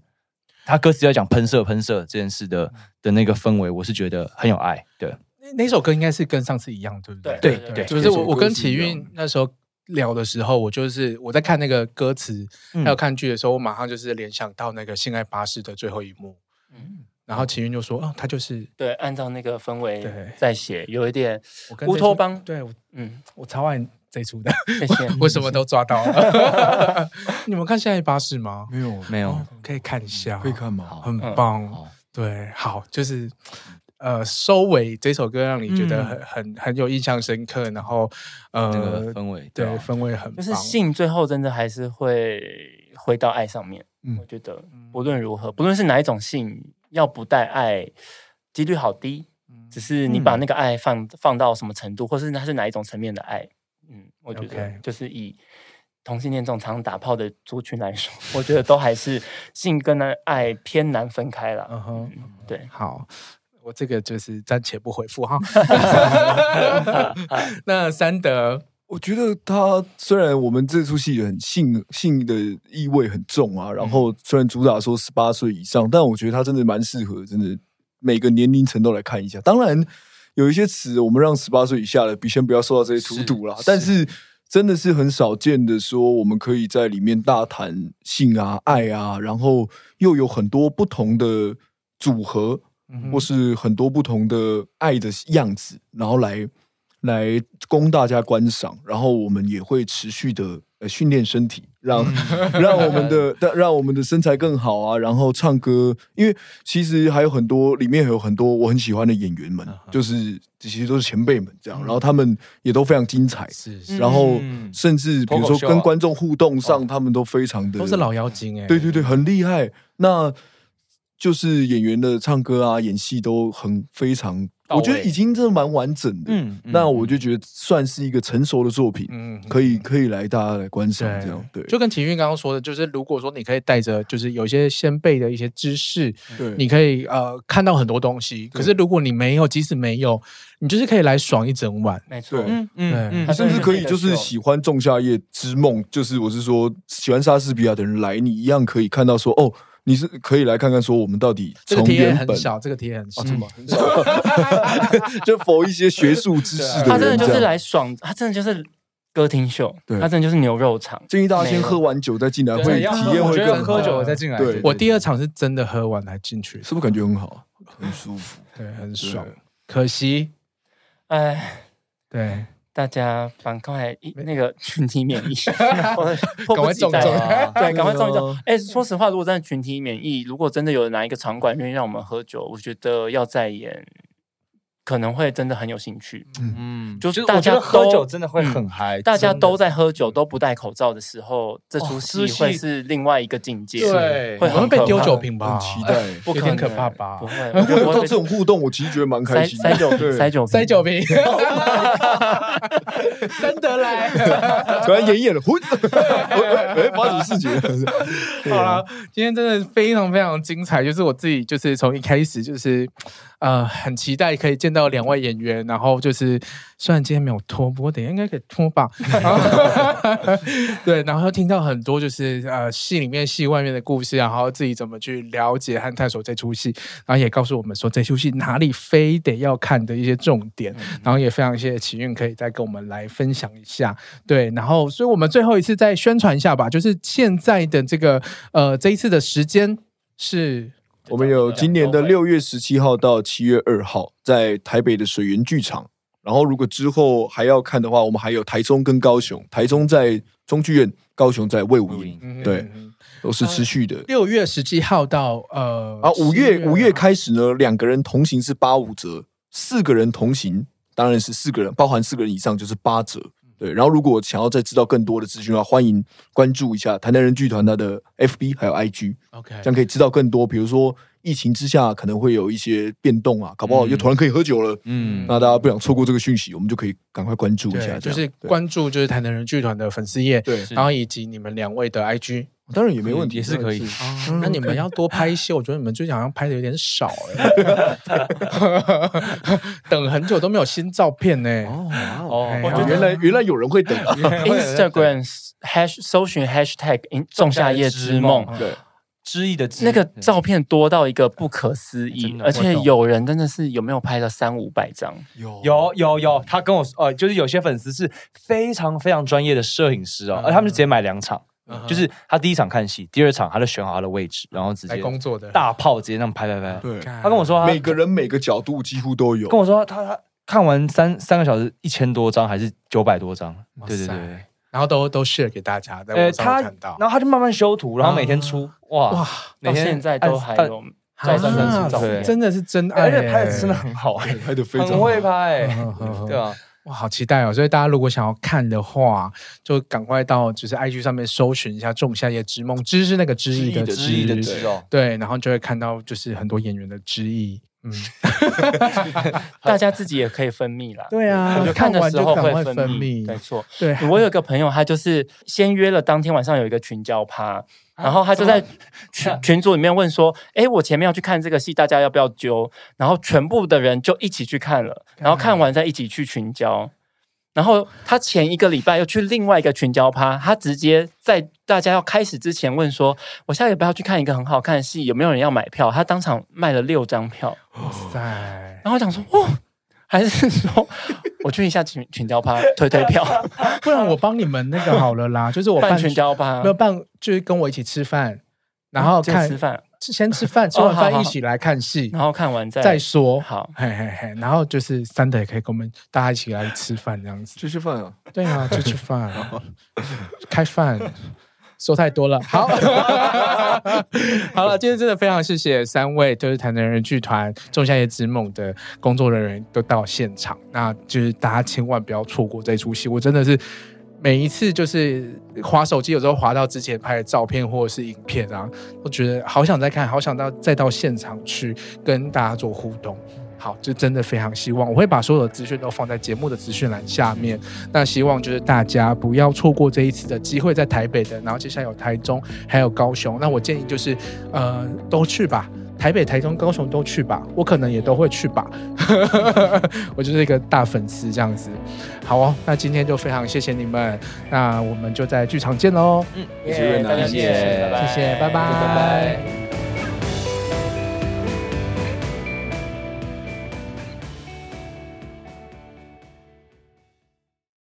他歌词要讲喷射、喷射这件事的的那个氛围，我是觉得很有爱。对，那首歌应该是跟上次一样，对不对？对对，就是我我跟启运那时候。聊的时候，我就是我在看那个歌词，还有看剧的时候，我马上就是联想到那个《性爱巴士》的最后一幕。嗯，然后启运就说：“哦，他就是对，按照那个氛围在写，有一点乌托邦。”对，嗯，我超爱这一出的，谢谢。我什么都抓到了。你们看《性爱巴士》吗？没有，没有，可以看一下，可以看吗？很棒。对，好，就是。呃，收尾这首歌让你觉得很、嗯、很很有印象深刻，然后呃，那个氛围对，对氛围很棒，就是性最后真的还是会回到爱上面。嗯，我觉得不论如何，不论是哪一种性，要不带爱几率好低。只是你把那个爱放放到什么程度，或是它是哪一种层面的爱。嗯，我觉得就是以同性恋这种常打炮的族群来说，我觉得都还是 性跟爱偏难分开了。嗯哼，对，好。我这个就是暂且不回复哈。那三德，我觉得他虽然我们这出戏很性性的意味很重啊，然后虽然主打说十八岁以上，但我觉得他真的蛮适合，真的每个年龄层都来看一下。当然有一些词我们让十八岁以下的，比先不要受到这些荼毒啦。但是真的是很少见的，说我们可以在里面大谈性啊、爱啊，然后又有很多不同的组合。或是很多不同的爱的样子，然后来来供大家观赏，然后我们也会持续的呃训练身体，让 让我们的让我们的身材更好啊，然后唱歌，因为其实还有很多里面有很多我很喜欢的演员们，就是这些都是前辈们这样，然后他们也都非常精彩，是，然后甚至比如说跟观众互动上，他们都非常的都是老妖精哎，对对对，很厉害，那。就是演员的唱歌啊、演戏都很非常，我觉得已经真的蛮完整的。嗯，那我就觉得算是一个成熟的作品，嗯，可以可以来大家来观赏这样。对，就跟体育刚刚说的，就是如果说你可以带着，就是有些先辈的一些知识，对，你可以呃看到很多东西。可是如果你没有，即使没有，你就是可以来爽一整晚。没错，嗯嗯，甚至可以就是喜欢《仲夏夜之梦》，就是我是说喜欢莎士比亚的人来，你一样可以看到说哦。你是可以来看看，说我们到底这个题也很小，这个题也很小，什么很小？就否一些学术知识的人，他真的就是来爽，他真的就是歌厅秀，他真的就是牛肉场。建议大家先喝完酒再进来，会体验会更喝酒再进来。对，我第二场是真的喝完才进去，是不是感觉很好，很舒服？对，很爽。可惜，哎，对。大家赶快那个 群体免疫，赶快中中，对，赶快中一中。哎，说实话，如果真的群体免疫，如果真的有哪一个场馆愿意让我们喝酒，我觉得要再演。可能会真的很有兴趣，嗯，就是大家喝酒真的会很嗨，大家都在喝酒都不戴口罩的时候，这出戏会是另外一个境界，对，会会被丢酒瓶吧？很期待，有点可怕吧？不会，到这种互动，我其实觉得蛮开心。塞酒瓶，塞酒，塞酒瓶，真的来，突然演演了，混，哎，发生什么事情？好了，今天真的非常非常精彩，就是我自己，就是从一开始就是。呃，很期待可以见到两位演员，然后就是虽然今天没有脱，不过等一下应该可以脱吧。对，然后又听到很多就是呃戏里面戏外面的故事，然后自己怎么去了解和探索这出戏，然后也告诉我们说这出戏哪里非得要看的一些重点，嗯、然后也非常谢谢启运可以再跟我们来分享一下。对，然后所以我们最后一次再宣传一下吧，就是现在的这个呃这一次的时间是。我们有今年的六月十七号到七月二号，在台北的水源剧场。然后，如果之后还要看的话，我们还有台中跟高雄。台中在中剧院，高雄在魏武营，对，都是持续的。六月十七号到呃，啊，五月五月开始呢，两个人同行是八五折，四个人同行，当然是四个人，包含四个人以上就是八折。对，然后如果想要再知道更多的资讯的话，欢迎关注一下台南人剧团它的 FB 还有 IG。OK，这样可以知道更多，比如说。疫情之下可能会有一些变动啊，搞不好又突然可以喝酒了。嗯，那大家不想错过这个讯息，我们就可以赶快关注一下。就是关注就是台南人剧团的粉丝页，对，然后以及你们两位的 IG，当然也没问题，也是可以。那你们要多拍一些，我觉得你们最近好像拍的有点少哎，等很久都没有新照片呢。哦哦，原来原来有人会等。Instagram hash 搜寻 hashtag 仲夏夜之梦，对。知意的那个照片多到一个不可思议，而且有人真的是有没有拍了三五百张？有。有有有，他跟我说，呃，就是有些粉丝是非常非常专业的摄影师哦，而他们是直接买两场，就是他第一场看戏，第二场他就选好他的位置，然后直接工作的。大炮直接那样拍拍拍。对，他跟我说，每个人每个角度几乎都有。跟我说他他看完三三个小时一千多张还是九百多张？对对对。然后都都 share 给大家，在网上看到，然后他就慢慢修图，然后每天出，哇。哇，到现在都还有在上面照片，真的是真爱，而且拍的真的很好，拍的非常很会拍，对啊，哇，好期待哦！所以大家如果想要看的话，就赶快到就是 IG 上面搜寻一下《仲夏夜之梦》，之是那个之意的之意的之哦，对，然后就会看到就是很多演员的之意。嗯 大家自己也可以分泌啦。对啊，看的时候会分泌，没错。对，我有一个朋友，他就是先约了当天晚上有一个群交趴，然后他就在 群群组里面问说：“哎，我前面要去看这个戏，大家要不要揪？”然后全部的人就一起去看了，然后看完再一起去群交。然后他前一个礼拜又去另外一个群交趴，他直接在大家要开始之前问说：“我下个礼拜要去看一个很好看的戏，有没有人要买票？”他当场卖了六张票，哇塞！然后我想说：“哇，还是说我去一下群群交趴推推票，不然我帮你们那个好了啦，就是我办群交趴，没有办，就是跟我一起吃饭，然后看吃饭。”先吃饭，吃完饭一起来看戏，然后看完再再说。好，嘿嘿嘿，然后就是三德也可以跟我们大家一起来吃饭这样子。吃吃饭啊？对啊，吃吃饭，开饭，说太多了。好，好了，今天真的非常谢谢三位，就是台南人剧团《仲夏夜之梦》的工作人员都到现场，那就是大家千万不要错过这出戏，我真的是。每一次就是滑手机，有时候滑到之前拍的照片或者是影片啊，我觉得好想再看，好想到再到现场去跟大家做互动。好，就真的非常希望，我会把所有的资讯都放在节目的资讯栏下面。那希望就是大家不要错过这一次的机会，在台北的，然后接下来有台中，还有高雄。那我建议就是，呃，都去吧。台北、台中、高雄都去吧，我可能也都会去吧。我就是一个大粉丝这样子。好哦，那今天就非常谢谢你们，那我们就在剧场见喽。嗯，谢谢，谢谢，谢谢，拜拜，拜拜。